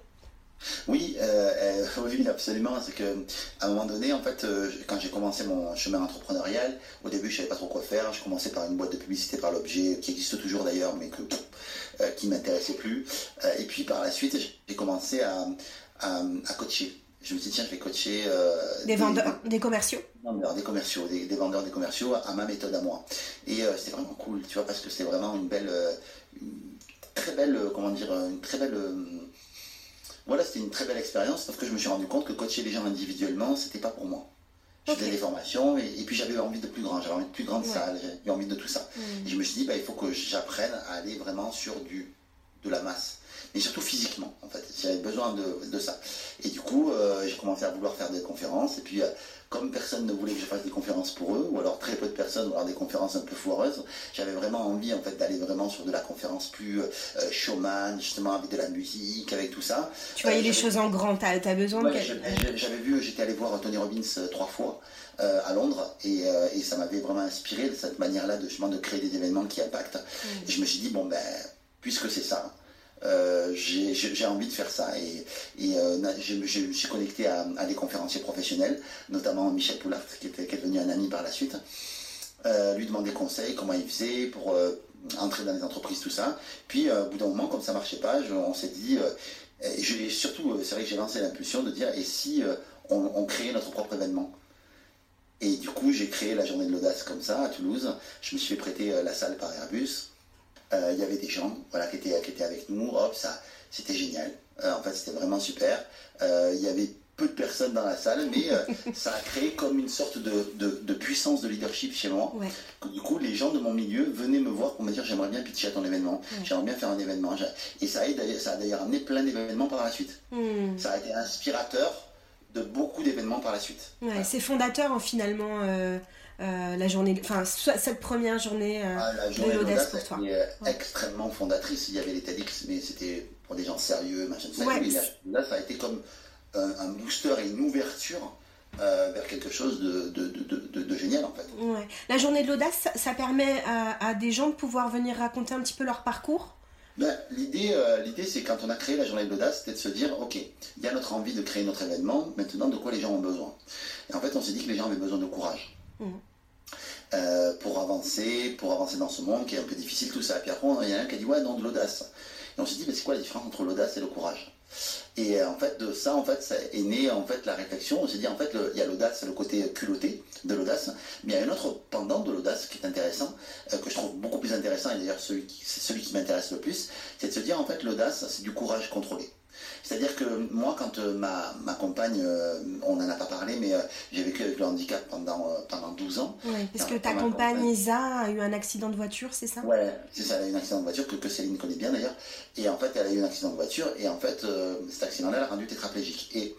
Oui, euh, euh, oui, absolument. C'est que à un moment donné, en fait, euh, quand j'ai commencé mon chemin entrepreneurial, au début, je savais pas trop quoi faire. Je commençais par une boîte de publicité par l'objet, qui existe toujours d'ailleurs, mais que euh, qui m'intéressait plus. et puis par la suite, j'ai commencé à, à, coacher. Je me suis dit, tiens, je vais coacher des, vendeurs, des commerciaux? des commerciaux, des, vendeurs, des commerciaux à ma méthode à moi. Et c'était vraiment cool, tu vois, parce que c'était vraiment une belle, une très belle, comment dire, une très belle voilà, c'était une très belle expérience parce que je me suis rendu compte que coacher les gens individuellement, c'était pas pour moi. Je faisais des formations et, puis j'avais envie de plus grand, j'avais envie de plus grande salle, j'avais envie de tout ça. Mm. Et je me suis dit, bah, il faut que j'apprenne à aller vraiment sur du, de la masse mais surtout physiquement en fait. J'avais besoin de, ça. Et du coup, euh, j'ai commencé à vouloir faire des conférences. Et puis, euh, comme personne ne voulait que je fasse des conférences pour eux, ou alors très peu de personnes, alors des conférences un peu foireuses, j'avais vraiment envie en fait d'aller vraiment sur de la conférence plus euh, showman, justement avec de la musique, avec tout ça. Tu voyais les choses en grand, tu as, besoin de... J'avais vu, j'étais allé voir Tony Robbins trois fois. à Londres et, ça m'avait vraiment inspiré de cette manière-là de, de créer des événements qui impactent. Mm. Et je me suis dit, bon ben, puisque c'est ça, euh, j'ai envie de faire ça. Et, euh, je, me suis connecté à, des conférenciers professionnels, notamment Michel Poulart, qui, est devenu un ami par la suite. Euh, lui demander conseil, comment il faisait pour entrer dans les entreprises, tout ça. Puis, au bout d'un moment, comme ça marchait pas, on s'est dit, et surtout, c'est vrai que j'ai lancé l'impulsion de dire, et si on, créait notre propre événement? Et du coup, j'ai créé la journée de l'audace comme ça à Toulouse. Je me suis fait prêter la salle par Airbus. Il y avait des gens voilà, qui, étaient, qui étaient avec nous. Hop, ça, c'était génial. en fait, c'était vraiment super. Il y avait peu de personnes dans la salle, mais euh, ça a créé comme une sorte de, puissance de leadership chez moi. Du coup, les gens de mon milieu venaient me voir pour me dire j'aimerais bien pitcher à ton événement, j'aimerais bien faire un événement. Et ça a, ça a d'ailleurs amené plein d'événements par la suite. Hmm. Ça a été inspirateur de beaucoup d'événements par la suite. C'est fondateur en finalement. Euh, euh, la journée, enfin cette première journée, ah, de l'audace pour toi. extrêmement fondatrice. Il y avait les TEDx, mais c'était pour des gens sérieux, machin. Ça. là, ça a été comme un, booster et une ouverture euh, vers quelque chose de, de, génial en fait. La journée de l'audace, ça, permet à, des gens de pouvoir venir raconter un petit peu leur parcours? Ben, L'idée, euh, l'idée c'est quand on a créé la journée de l'audace, c'était de se dire, ok, il y a notre envie de créer notre événement, maintenant de quoi les gens ont besoin? Et en fait, on s'est dit que les gens avaient besoin de courage. Mmh. Euh, pour avancer, pour avancer dans ce monde qui est un peu difficile, tout ça. Et puis après, il y en a un qui a dit, ouais, non, de l'audace. Et on s'est dit, mais c'est quoi la différence entre l'audace et le courage? Et euh, en fait, de ça, en fait, ça est né en fait la réflexion. On s'est dit, en fait, il y a l'audace, le côté culotté de l'audace, mais il y a un autre pendant de l'audace qui est intéressant, euh, que je trouve beaucoup plus intéressant, et d'ailleurs c'est celui qui m'intéresse le plus, c'est de se dire, en fait, l'audace, c'est du courage contrôlé. C'est-à-dire que moi, quand euh, ma, ma, compagne, euh, on n'en a pas parlé, mais euh, j'ai vécu avec le handicap pendant, pendant 12 ans. Oui, parce que ta compagne Isa a eu un accident de voiture, c'est ça? Ouais, c'est ça, elle a eu un accident de voiture que, que Céline connaît bien d'ailleurs. Et en fait, elle a eu un accident de voiture, et en fait, cet accident-là l'a rendue tétraplégique. Et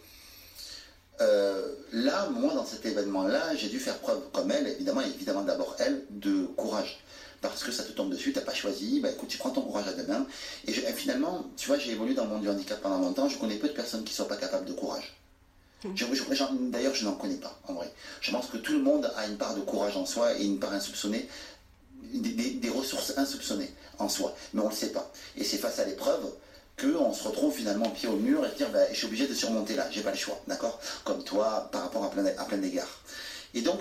là, moi, dans cet événement-là, j'ai dû faire preuve, comme elle, évidemment, évidemment d'abord elle, de courage parce que ça te tombe dessus, tu n'as pas choisi, bah écoute, tu prends ton courage à deux mains. Et, finalement, tu vois, j'ai évolué dans le monde du handicap pendant longtemps, je connais peu de personnes qui ne soient pas capables de courage. Mmh. D'ailleurs, je n'en connais pas, en vrai. Je pense que tout le monde a une part de courage en soi et une part insoupçonnée, des, ressources insoupçonnées en soi, mais on ne le sait pas. Et c'est face à l'épreuve qu'on se retrouve finalement pied au mur et dire bah, je suis obligé de surmonter là, j'ai pas le choix, d'accord? Comme toi, par rapport à plein, à plein d'égards. Et donc,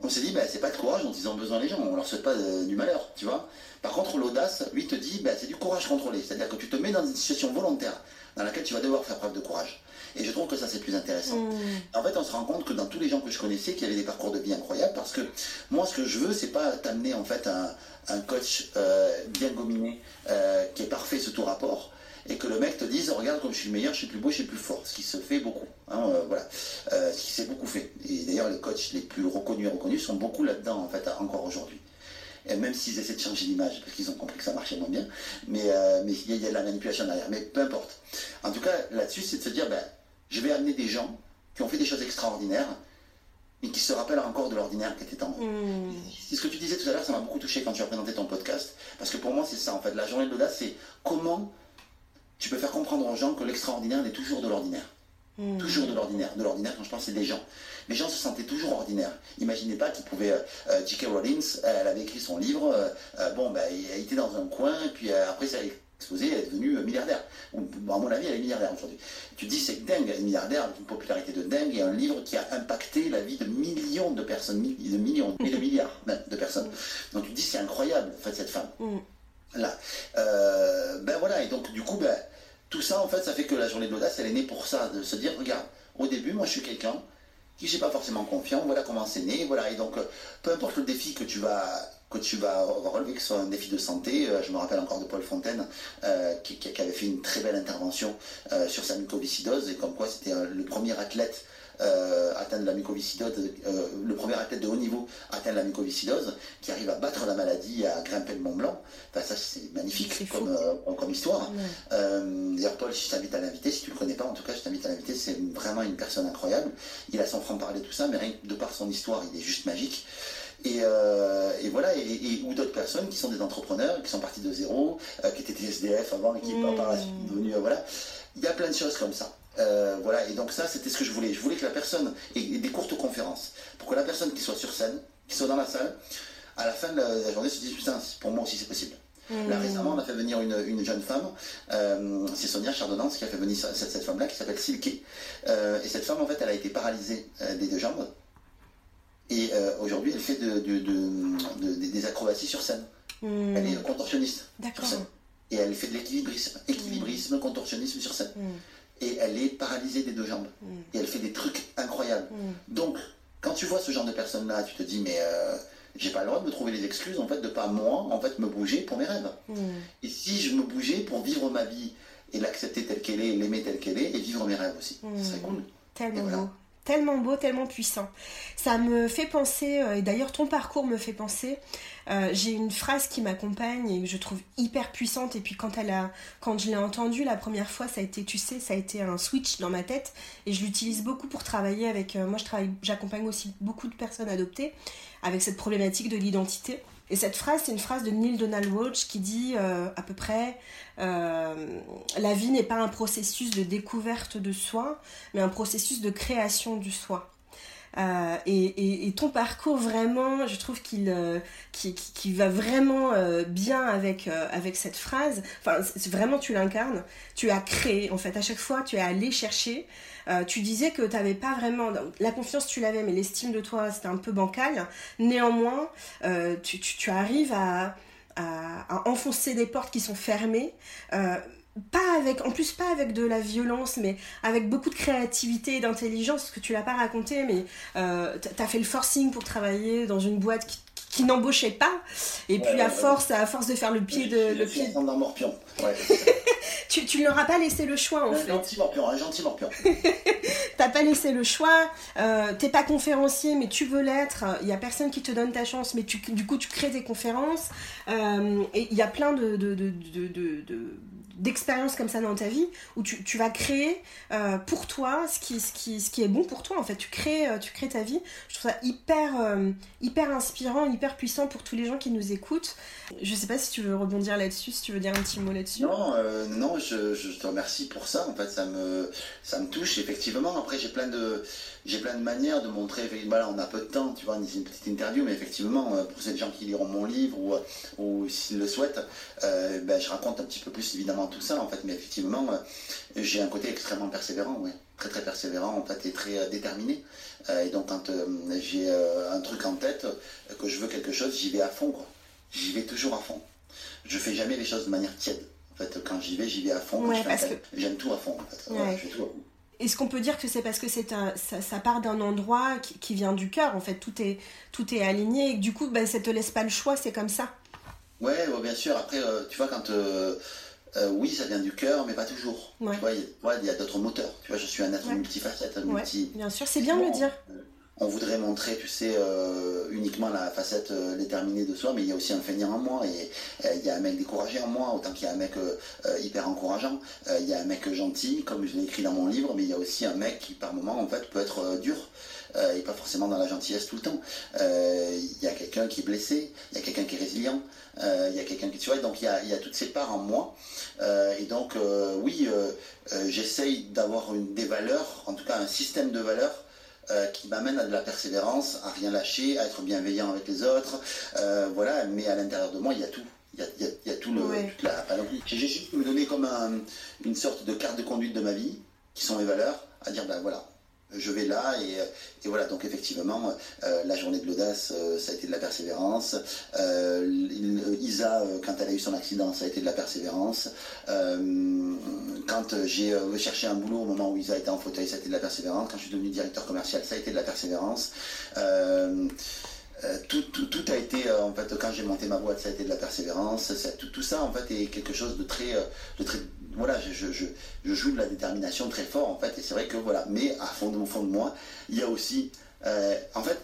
on s'est dit, bah, c'est pas de courage dont ils ont besoin les gens, on leur souhaite pas du malheur, tu vois. Par contre, l'audace, lui, te dit, bah, c'est du courage contrôlé, c'est-à-dire que tu te mets dans une situation volontaire dans laquelle tu vas devoir faire preuve de courage. Et je trouve que ça, c'est plus intéressant. Mmh. En fait, on se rend compte que dans tous les gens que je connaissais, qu'il y avait des parcours de vie incroyables, parce que moi, ce que je veux, c'est pas t'amener, en fait, un, un coach euh, bien gominé, euh, qui est parfait sous tout rapport, et que le mec te dise regarde comme je suis le meilleur, je suis plus beau, je suis plus fort, ce qui se fait beaucoup, hein, euh, voilà, euh, ce qui s'est beaucoup fait. Et d'ailleurs les coachs les plus reconnus et reconnus sont beaucoup là-dedans en fait encore aujourd'hui. Et même s'ils essaient de changer l'image, parce qu'ils ont compris que ça marchait moins bien, mais euh, mais il y, a de la manipulation derrière. Mais peu importe. En tout cas, là-dessus, c'est de se dire ben, je vais amener des gens qui ont fait des choses extraordinaires, mais qui se rappellent encore de l'ordinaire qui était en mmh. C'est ce que tu disais tout à l'heure, ça m'a beaucoup touché quand tu as présenté ton podcast, parce que pour moi c'est ça en fait. La journée de l'audace, c'est comment tu peux faire comprendre aux gens que l'extraordinaire est toujours de l'ordinaire. Hmm. Toujours de l'ordinaire. De l'ordinaire, quand je pense, c'est des gens. Les gens se sentaient toujours ordinaires. Imaginez pas qu'ils pouvaient. Euh, euh J.K. Rowling, elle avait écrit son livre. Euh, euh, bon, ben, elle était dans un coin, et puis après, ça a explosé, elle est devenue milliardaire. à mon avis, elle est milliardaire aujourd'hui. Tu te dis, c'est dingue, elle est milliardaire, avec une popularité de dingue, et un livre qui a impacté la vie de millions de personnes, de millions, et de milliards de personnes. Donc tu te dis, c'est incroyable, en fait, cette femme. Hmm là. Euh, ben voilà, et donc du coup, ben, tout ça, en fait, ça fait que la journée de l'audace, elle est née pour ça, de se dire, regarde, au début, moi, je suis quelqu'un qui n'est pas forcément confiant, voilà comment c'est né, voilà, et donc, euh, peu importe le défi que tu vas que tu vas relever, que ce soit un défi de santé, euh, je me rappelle encore de Paul Fontaine, qui, avait fait une très belle intervention sur sa mucoviscidose, et comme quoi c'était le premier athlète euh, atteindre la mucoviscidose, euh, le premier athlète de haut niveau atteindre la mucoviscidose, qui arrive à battre la maladie, à grimper le Mont Blanc. Enfin, ça, c'est magnifique comme, euh, comme, histoire. D'ailleurs, Paul, je t'invite à l'inviter. Si tu ne le connais pas, en tout cas, je t'invite à l'inviter. C'est vraiment une personne incroyable. Il a son franc-parler, tout ça, mais rien que de par son histoire, il est juste magique. Et, voilà, et, ou d'autres personnes qui sont des entrepreneurs, qui sont partis de zéro, qui étaient SDF avant et qui mmh. par la suite devenus, voilà. Il y a plein de choses comme ça. Euh, voilà, et donc ça, c'était ce que je voulais. Je voulais que la personne ait des courtes conférences, pour que la personne qui soit sur scène, qui soit dans la salle, à la fin de la, journée se dise putain, pour moi aussi c'est possible. Mmh. Là récemment, on a fait venir une, jeune femme, euh, c'est Sonia Chardonnance qui a fait venir cette, femme-là, qui s'appelle Silke. Euh, et cette femme, en fait, elle a été paralysée des deux jambes. Et aujourd'hui, elle fait de, des acrobaties sur scène. Mmh. Elle est contorsionniste sur scène. Et elle fait de l'équilibrisme, équilibrisme, contorsionnisme sur scène. Et elle est paralysée des deux jambes. Mm. Et elle fait des trucs incroyables. Mm. Donc, quand tu vois ce genre de personnes-là, tu te dis, mais euh, j'ai pas le droit de me trouver les excuses, en fait, de pas moi, en fait, me bouger pour mes rêves. Hmm. Et si je me bougeais pour vivre ma vie et l'accepter telle qu'elle est, l'aimer telle qu'elle est, et vivre mes rêves aussi, ce serait cool. Tellement voilà. beau. Tellement beau, tellement puissant. Ça me fait penser, euh, et d'ailleurs ton parcours me fait penser, euh, j'ai une phrase qui m'accompagne et que je trouve hyper puissante, et puis quand, elle a, quand je l'ai entendue la première fois, ça a été, tu sais, ça a été un switch dans ma tête, et je l'utilise beaucoup pour travailler avec, euh, moi je travaille, j'accompagne aussi beaucoup de personnes adoptées avec cette problématique de l'identité. Et cette phrase, c'est une phrase de Neil Donald Walsh qui dit euh, à peu près euh, La vie n'est pas un processus de découverte de soi, mais un processus de création du soi. Euh, et, ton parcours vraiment, je trouve qu'il euh, qui, va vraiment euh, bien avec, avec cette phrase. Enfin, vraiment, tu l'incarnes. Tu as créé, en fait, à chaque fois, tu es allé chercher. Tu disais que tu n'avais pas vraiment. La confiance, tu l'avais, mais l'estime de toi, c'était un peu bancal. Néanmoins, tu, arrives à enfoncer des portes qui sont fermées. Euh, pas avec, en plus pas avec de la violence, mais avec beaucoup de créativité et d'intelligence, parce que tu l'as pas raconté, mais euh, t'as fait le forcing pour travailler dans une boîte qui, qui n'embauchait pas, et puis Ouais, à ouais, force, à force de faire le pied de, le pied. Ouais. tu, tu ne leur as pas laissé le choix en fait. gentil morpion, gentil morpion. T'as pas laissé le choix, euh, t'es pas conférencier, mais tu veux l'être. Il y a personne qui te donne ta chance, mais tu, du coup tu crées des conférences. Euh, et il y a plein de, de, de, de- de- de- d'expériences comme ça dans ta vie où tu, tu vas créer euh, pour toi ce qui, ce, qui, ce qui est bon pour toi en fait tu crées, euh, tu crées ta vie je trouve ça hyper, euh, hyper inspirant hyper puissant pour tous les gens qui nous écoutent je sais pas si tu veux rebondir là-dessus si tu veux dire un petit mot là-dessus Non, euh, non, je, te remercie pour ça. En fait, ça me, ça me touche effectivement. Après, j'ai plein de, plein de manières de montrer. Voilà, on a peu de temps, tu vois, une petite interview, mais effectivement, euh, pour ces gens qui liront mon livre ou, s'ils le souhaitent, euh, ben, je raconte un petit peu plus évidemment tout ça. En fait, mais effectivement, j'ai un côté extrêmement persévérant, ouais, très très persévérant en fait et très déterminé. Et donc, quand j'ai un truc en tête, que je veux quelque chose, j'y vais à fond. quoi. J'y vais toujours à fond. Je fais jamais les choses de manière tiède. En fait, quand j'y vais, j'y vais à fond. Ouais, J'aime tout à fond, en fait. Ouais, Ouais. je fais tout à fond. Est-ce qu'on peut dire que c'est parce que c'est un, ça, ça part d'un endroit qui, qui vient du cœur, en fait, tout est, tout est aligné, et que du coup, ben, ça te laisse pas le choix, c'est comme ça? Ouais, ouais, bien sûr. Après, euh, tu vois, quand. euh, euh, oui, ça vient du cœur, mais pas toujours. Ouais. Tu vois, il y a- d'autres moteurs. Tu vois, je suis un être multifacette, Ouais, multi. bien sûr, c'est bien de le dire. On voudrait montrer, tu sais, euh, uniquement la facette euh, déterminée de soi, mais il y a aussi un feignant en moi, et euh, il y a un mec découragé en moi, autant qu'il y a un mec hyper encourageant. Il y a un mec gentil, comme je l'ai écrit dans mon livre, mais il y a aussi un mec qui, par moment, en fait, peut être dur, et pas forcément dans la gentillesse tout le temps. Il y a quelqu'un qui est blessé, il y a quelqu'un qui est résilient, il y a quelqu'un qui, tu vois, donc il y a, toutes ces parts en moi. Et donc, oui, j'essaye d'avoir des valeurs, en tout cas un système de valeurs euh, qui m'amène à de la persévérance, à rien lâcher, à être bienveillant avec les autres. Euh, voilà, mais à l'intérieur de moi, il y a tout. Il y a, il y a- il y a tout le, Ouais. toute la panoplie. J'ai juste me donner comme un- une sorte de carte de conduite de ma vie, qui sont mes valeurs, à dire, ben voilà, je vais là, et, et voilà, donc effectivement, euh, la journée de l'audace, euh, ça a été de la persévérance. Euh, Isa, euh, quand elle a eu son accident, ça a été de la persévérance. Euh, quand euh, j'ai euh, cherché un boulot au moment où Isa était en fauteuil, ça a été de la persévérance. Quand je suis devenu directeur commercial, ça a été de la persévérance. Euh, euh, tout, a été, euh, en fait, quand j'ai monté ma boîte, ça a été de la persévérance. Tout, ça, en fait, est quelque chose euh, de très voilà, je, je, je, je joue de la détermination très fort, en fait, et c'est vrai que, voilà, mais à fond de, au fond de moi, il y a aussi, euh, en fait,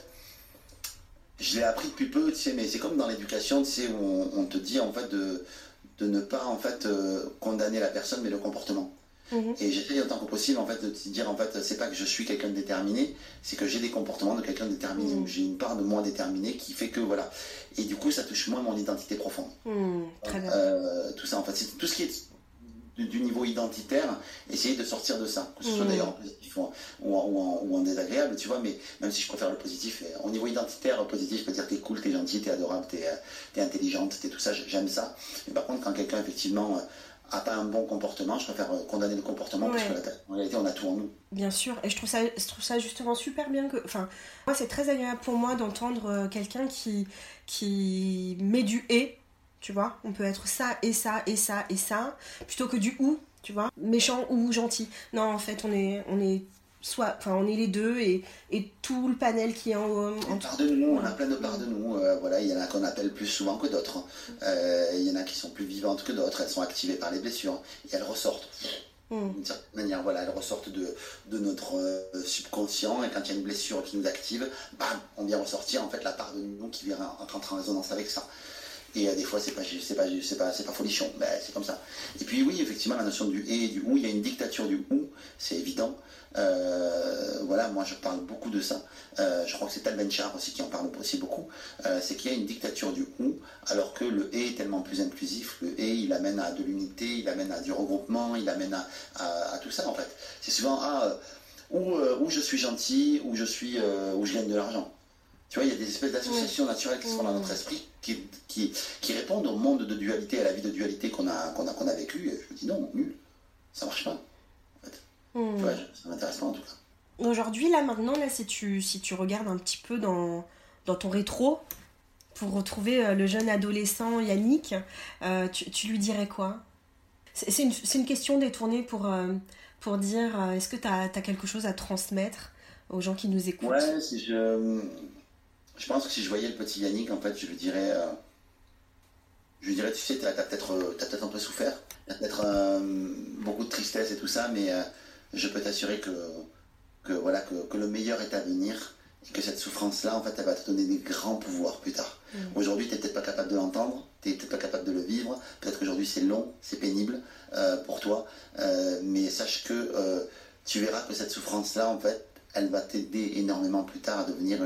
je l'ai appris depuis peu, tu sais, mais c'est comme dans l'éducation, tu sais, où on, on te dit, en fait, de, de ne pas, en fait, euh, condamner la personne, mais le comportement. Mhm. Et j'essaie autant que possible en fait de te dire en fait c'est pas que je suis quelqu'un de déterminé, c'est que j'ai des comportements de quelqu'un de déterminé, Mhm. j'ai une part de moi déterminée qui fait que voilà. Et du coup ça touche moins mon identité profonde. Hmm, très bien. Euh, tout ça en fait, c'est tout ce qui est du, niveau identitaire, essayer de sortir de ça, que ce soit Mhm. d'ailleurs en positif ou en, ou en- ou en- ou en désagréable, tu vois, mais même si je préfère le positif, au niveau identitaire, positif, je peux dire t'es cool, t'es gentil, t'es adorable, t'es euh, t'es intelligente, t'es tout ça, j'aime ça. Mais par contre, quand quelqu'un effectivement euh, a pas un bon comportement, je préfère euh, condamner le comportement parce Ouais. que la- en réalité on a tout en nous. Bien sûr, et je trouve ça, je trouve ça justement super bien que, enfin, moi c'est très agréable pour moi d'entendre quelqu'un qui, qui met du et, tu vois. On peut être ça et ça et ça et ça, plutôt que du ou, tu vois, méchant ou gentil. Non, en fait, on est, on est soit, enfin, on est les deux et, et tout le panel qui est en haut. En... Part de nous, on a plein de parts de nous. voilà, il y en a qu'on appelle plus souvent que d'autres. il y en a qui sont plus vivantes que d'autres. Elles sont activées par les blessures et elles ressortent. Mm. D'une certaine manière, voilà, elles ressortent de, de notre euh, subconscient et quand il y a une blessure qui nous active, bam, on vient ressortir en fait la part de nous qui vient rentrer en résonance avec ça. Et euh, des fois, c'est pas, c'est pas, c'est pas, c'est pas folichon, mais c'est comme ça. Et puis oui, effectivement, la notion du et du ou, il y a une dictature du ou, c'est évident. Euh, voilà, moi je parle beaucoup de ça. Euh, je crois que c'est Tal Benchar aussi qui en parle aussi beaucoup. C'est qu'il y a une dictature du ou, alors que le et est tellement plus inclusif. Le et, il amène à de l'unité, il amène à du regroupement, il amène à, tout ça en fait. C'est souvent ah, où, je suis gentil, où je suis, où je gagne de l'argent. Tu vois, il y a des espèces d'associations naturelles qui sont dans notre esprit qui, qui, répondent au monde de dualité, à la vie de dualité qu'on a, qu'on a, qu'on a vécu. Et je me dis non, nul, ça marche pas. Hmm. ça m'intéresse en tout cas. Aujourd'hui, là, maintenant, là, si tu, si tu regardes un petit peu dans, dans ton rétro, pour retrouver euh, le jeune adolescent Yannick, euh, tu, lui dirais quoi? C'est une, une, question détournée pour, euh, pour dire est-ce que tu as, quelque chose à transmettre aux gens qui nous écoutent? Ouais, si je, je pense que si je voyais le petit Yannick, en fait, je lui dirais je lui dirais, tu sais, tu as, peut-être peut un peu souffert, tu as peut-être beaucoup de tristesse et tout ça, mais je peux t'assurer que, que, voilà, que, le meilleur est à venir et que cette souffrance-là, en fait, elle va te donner des grands pouvoirs plus tard. Mm. Aujourd'hui, tu n'es peut-être pas capable de l'entendre, tu n'es peut-être pas capable de le vivre, peut-être qu'aujourd'hui c'est long, c'est pénible euh, pour toi, euh, mais sache que euh, tu verras que cette souffrance-là, en fait, elle va t'aider énormément plus tard à devenir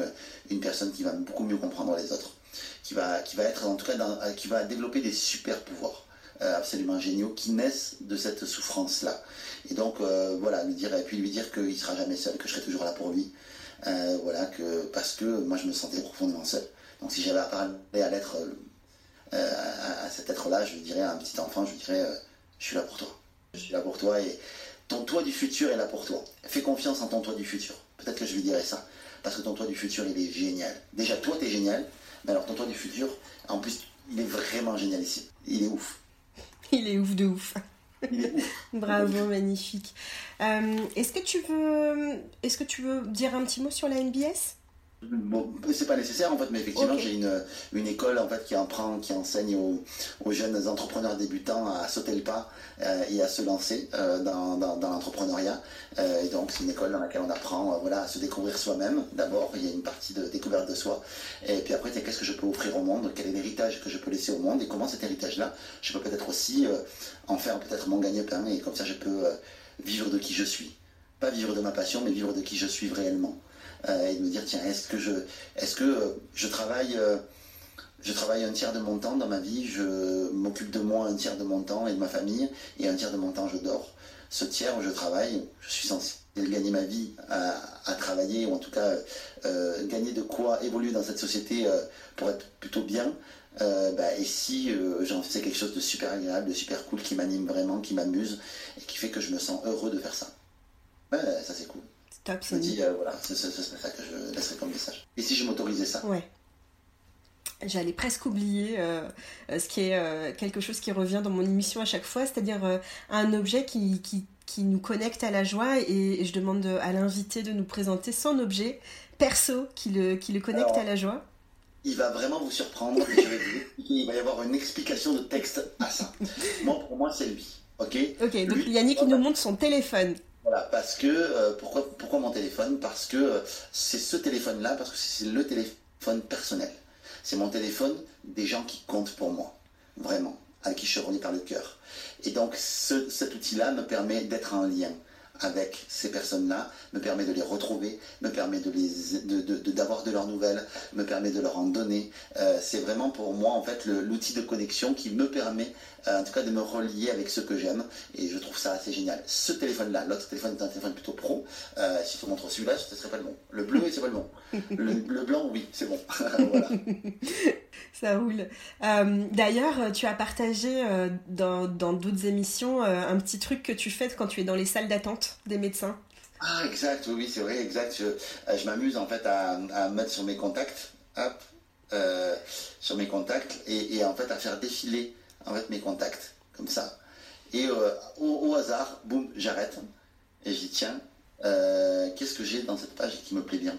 une personne qui va beaucoup mieux comprendre les autres, qui va, qui va être, en tout cas, qui va développer des super pouvoirs. absolument géniaux qui naissent de cette souffrance-là. Et donc, euh, voilà, lui dire, et puis lui dire qu'il sera jamais seul, que je serai toujours là pour lui. Euh, voilà, que, parce que moi, je me sentais profondément seul. Donc, si j'avais à parler à l'être, euh, à, cet être-là, je lui dirais à un petit enfant, je lui dirais, je suis là pour toi. Je suis là pour toi et ton toi du futur est là pour toi. Fais confiance en ton toi du futur. Peut-être que je lui dirais ça. Parce que ton toi du futur, il est génial. Déjà, toi, tu es génial. Mais alors, ton toi du futur, en plus, il est vraiment génial ici. Il est ouf. Il est ouf de ouf. Bravo, magnifique. Euh, est-ce que tu veux, est-ce que tu veux dire un petit mot sur la NBS Bon, c'est pas nécessaire en fait, mais effectivement, j'ai une, une, école en fait qui apprend, qui enseigne aux, jeunes entrepreneurs débutants à sauter le pas euh, et à se lancer euh, dans, dans, l'entrepreneuriat. Euh, et donc, c'est une école dans laquelle on apprend voilà, à se découvrir soi-même. D'abord, il y a une partie de découverte de soi. Et puis après, qu'est-ce que je peux offrir au monde Quel est l'héritage que je peux laisser au monde Et comment cet héritage-là, je peux peut-être aussi en faire peut-être mon gagne-pain et comme ça, je peux vivre de qui je suis. Pas vivre de ma passion, mais vivre de qui je suis réellement. Euh, et de me dire tiens est-ce que je est-ce que euh, je travaille euh, je travaille un tiers de mon temps dans ma vie, je m'occupe de moi un tiers de mon temps et de ma famille, et un tiers de mon temps je dors. Ce tiers où je travaille, je suis censé gagner ma vie à, travailler, ou en tout cas gagner de quoi évoluer dans cette société pour être plutôt bien. Bah, et si j'en fais quelque chose de super agréable, de super cool, qui m'anime vraiment, qui m'amuse, et qui fait que je me sens heureux de faire ça. ça c'est cool. Top, c'est dit, euh, voilà, ce serait ça que je laisserais comme message. Et si je m'autorisais ça Ouais. J'allais presque oublier euh, euh, ce qui est quelque chose qui revient dans mon émission à chaque fois, c'est-à-dire un objet qui, qui, qui, nous connecte à la joie et, je demande à l'invité de nous présenter son objet perso qui le, qui le connecte à la joie. Il va vraiment vous surprendre je vais il va y avoir une explication de texte à ça. moi, pour moi, c'est lui. Ok? Ok, donc Yannick il nous montre son téléphone. Voilà, parce que euh, pourquoi, mon téléphone? Parce que euh, c'est ce téléphone-là, parce que c'est le téléphone personnel. C'est mon téléphone des gens qui comptent pour moi, vraiment, à qui je suis par le cœur. Et donc cet outil-là me permet d'être en lien avec ces personnes-là, me permet de les retrouver, me permet de les, d'avoir de, leurs nouvelles, me permet de leur en donner. Euh, c'est vraiment pour moi en fait l'outil de connexion qui me permet euh, en tout cas de me relier avec ceux que j'aime et je trouve ça assez génial. Ce téléphone-là, l'autre téléphone est un téléphone plutôt pro. Euh, si je te montre celui-là, ce serait pas le bon. Le bleu, c'est pas le bon. Le, blanc, oui, c'est bon. voilà. Ça roule. D'ailleurs, tu as partagé dans d'autres émissions un petit truc que tu fais quand tu es dans les salles d'attente des médecins. Ah, exact, oui, c'est vrai, exact. Je, m'amuse en fait à, mettre sur mes contacts, hop, sur mes contacts, et, en fait à faire défiler en mes contacts, comme ça. Et euh, au, hasard, boum, j'arrête. Et je dis, tiens, euh, qu'est-ce que j'ai dans cette page qui me plaît bien?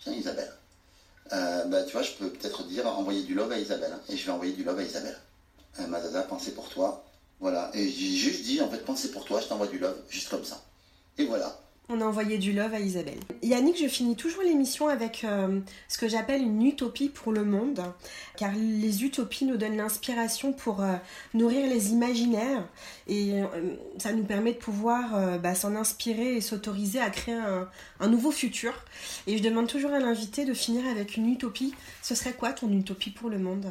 Tiens, Isabelle. Euh, bah, tu vois, je peux peut-être dire envoyer du love à Isabelle. Et je vais envoyer du love à Isabelle. Euh, Madada, pensez pour toi. Voilà. Et j'ai juste dit, en fait, pensez pour toi, je t'envoie du love, juste comme ça. Et voilà. On a envoyé du love à Isabelle. Yannick, je finis toujours l'émission avec euh, ce que j'appelle une utopie pour le monde, car les utopies nous donnent l'inspiration pour euh, nourrir les imaginaires et euh, ça nous permet de pouvoir bah, s'en inspirer et s'autoriser à créer un, un, nouveau futur. Et je demande toujours à l'invité de finir avec une utopie. Ce serait quoi ton utopie pour le monde?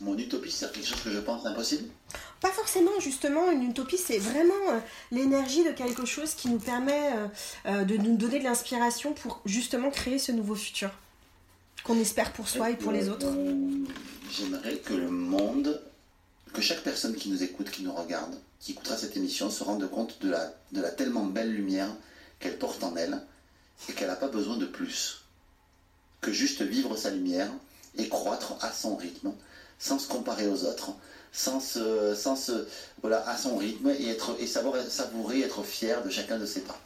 Mon utopie, c'est quelque chose que je pense impossible pas forcément, justement, une utopie, c'est vraiment euh, l'énergie de quelque chose qui nous permet euh, euh, de nous donner de l'inspiration pour justement créer ce nouveau futur qu'on espère pour soi et pour les autres. J'aimerais que le monde, que chaque personne qui nous écoute, qui nous regarde, qui écoutera cette émission, se rende compte de la, de la tellement belle lumière qu'elle porte en elle et qu'elle n'a pas besoin de plus que juste vivre sa lumière et croître à son rythme, sans se comparer aux autres, sans se, sans voilà, à son rythme et, être, et savoir savourer, être fier de chacun de ses pas.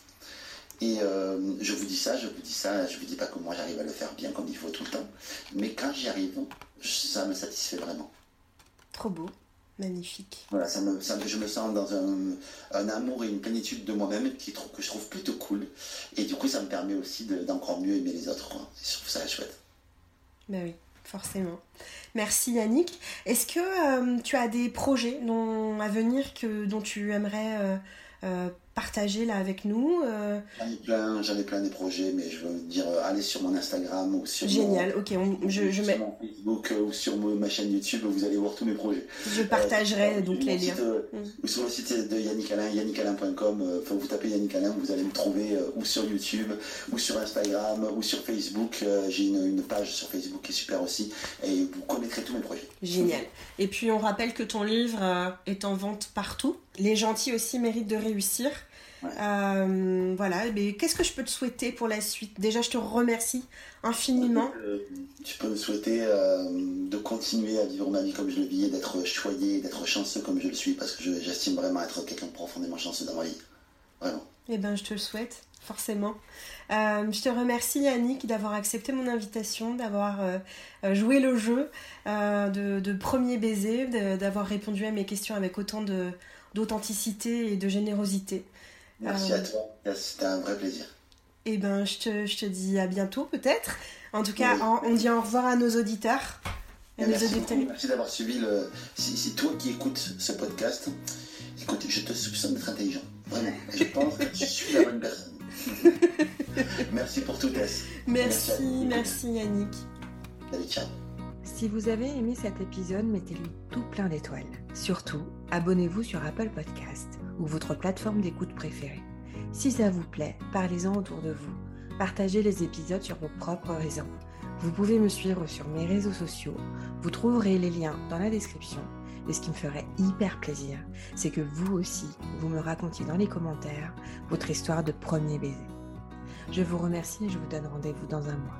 Et euh, je vous dis ça, je vous dis ça, je vous dis pas que moi j'arrive à le faire bien comme il faut tout le temps, mais quand j'y arrive, ça me satisfait vraiment. Trop beau, magnifique. Voilà, ça me, ça je me sens dans un, un, amour et une plénitude de moi-même qui que je trouve plutôt cool. Et du coup, ça me permet aussi d'encore mieux aimer les autres. Je trouve ça chouette. Ben oui forcément. Merci Yannick. Est-ce que euh, tu as des projets dont, à venir que, dont tu aimerais euh, euh, partager là avec nous euh. J'en ai plein, j'en ai plein des projets, mais je veux dire, euh, allez sur mon Instagram ou sur Génial, ok, je, je mets... mon Facebook ou sur ma chaîne YouTube, vous allez voir tous mes projets. Je partagerai donc les liens. Mm. Ou sur le site de Yannick Alain, yannickalain.com, enfin, vous tapez Yannick Alain, vous allez me trouver ou sur YouTube, ou sur Instagram, ou sur Facebook. J'ai une, une, page sur Facebook qui est super aussi, et vous connaîtrez tous mes projets. Génial. Et puis on rappelle que ton livre est en vente partout. Les gentils aussi méritent de réussir. Euh, voilà, mais qu'est-ce que je peux te souhaiter pour la suite? Déjà, je te remercie infiniment. Euh, tu peux me souhaiter euh, de continuer à vivre ma vie comme je le vis d'être choyé, d'être chanceux comme je le suis, parce que j'estime vraiment être quelqu'un de profondément chanceux dans ma vie. Vraiment. Eh ben, je te le souhaite, forcément. je te remercie Yannick d'avoir accepté mon invitation, d'avoir joué le jeu de, de, premier baiser, d'avoir répondu à mes questions avec autant d'authenticité et de générosité. Merci à euh, toi, c'était un vrai plaisir. Eh ben, je te, je te dis à bientôt peut-être. En tout cas, on dit au revoir à nos auditeurs. merci, d'avoir suivi le. Si, toi qui écoutes ce podcast, écoute, je te soupçonne d'être intelligent. Vraiment. Je pense que tu suis la bonne personne. merci pour tout, Tess. Merci, merci, Yannick. Allez, ciao. Si vous avez aimé cet épisode, mettez-lui tout plein d'étoiles. Surtout, abonnez-vous sur Apple Podcast ou votre plateforme d'écoute préférée. Si ça vous plaît, parlez-en autour de vous. Partagez les épisodes sur vos propres réseaux. Vous pouvez me suivre sur mes réseaux sociaux. Vous trouverez les liens dans la description. Et ce qui me ferait hyper plaisir, c'est que vous aussi, vous me racontiez dans les commentaires votre histoire de premier baiser. Je vous remercie et je vous donne rendez-vous dans un mois.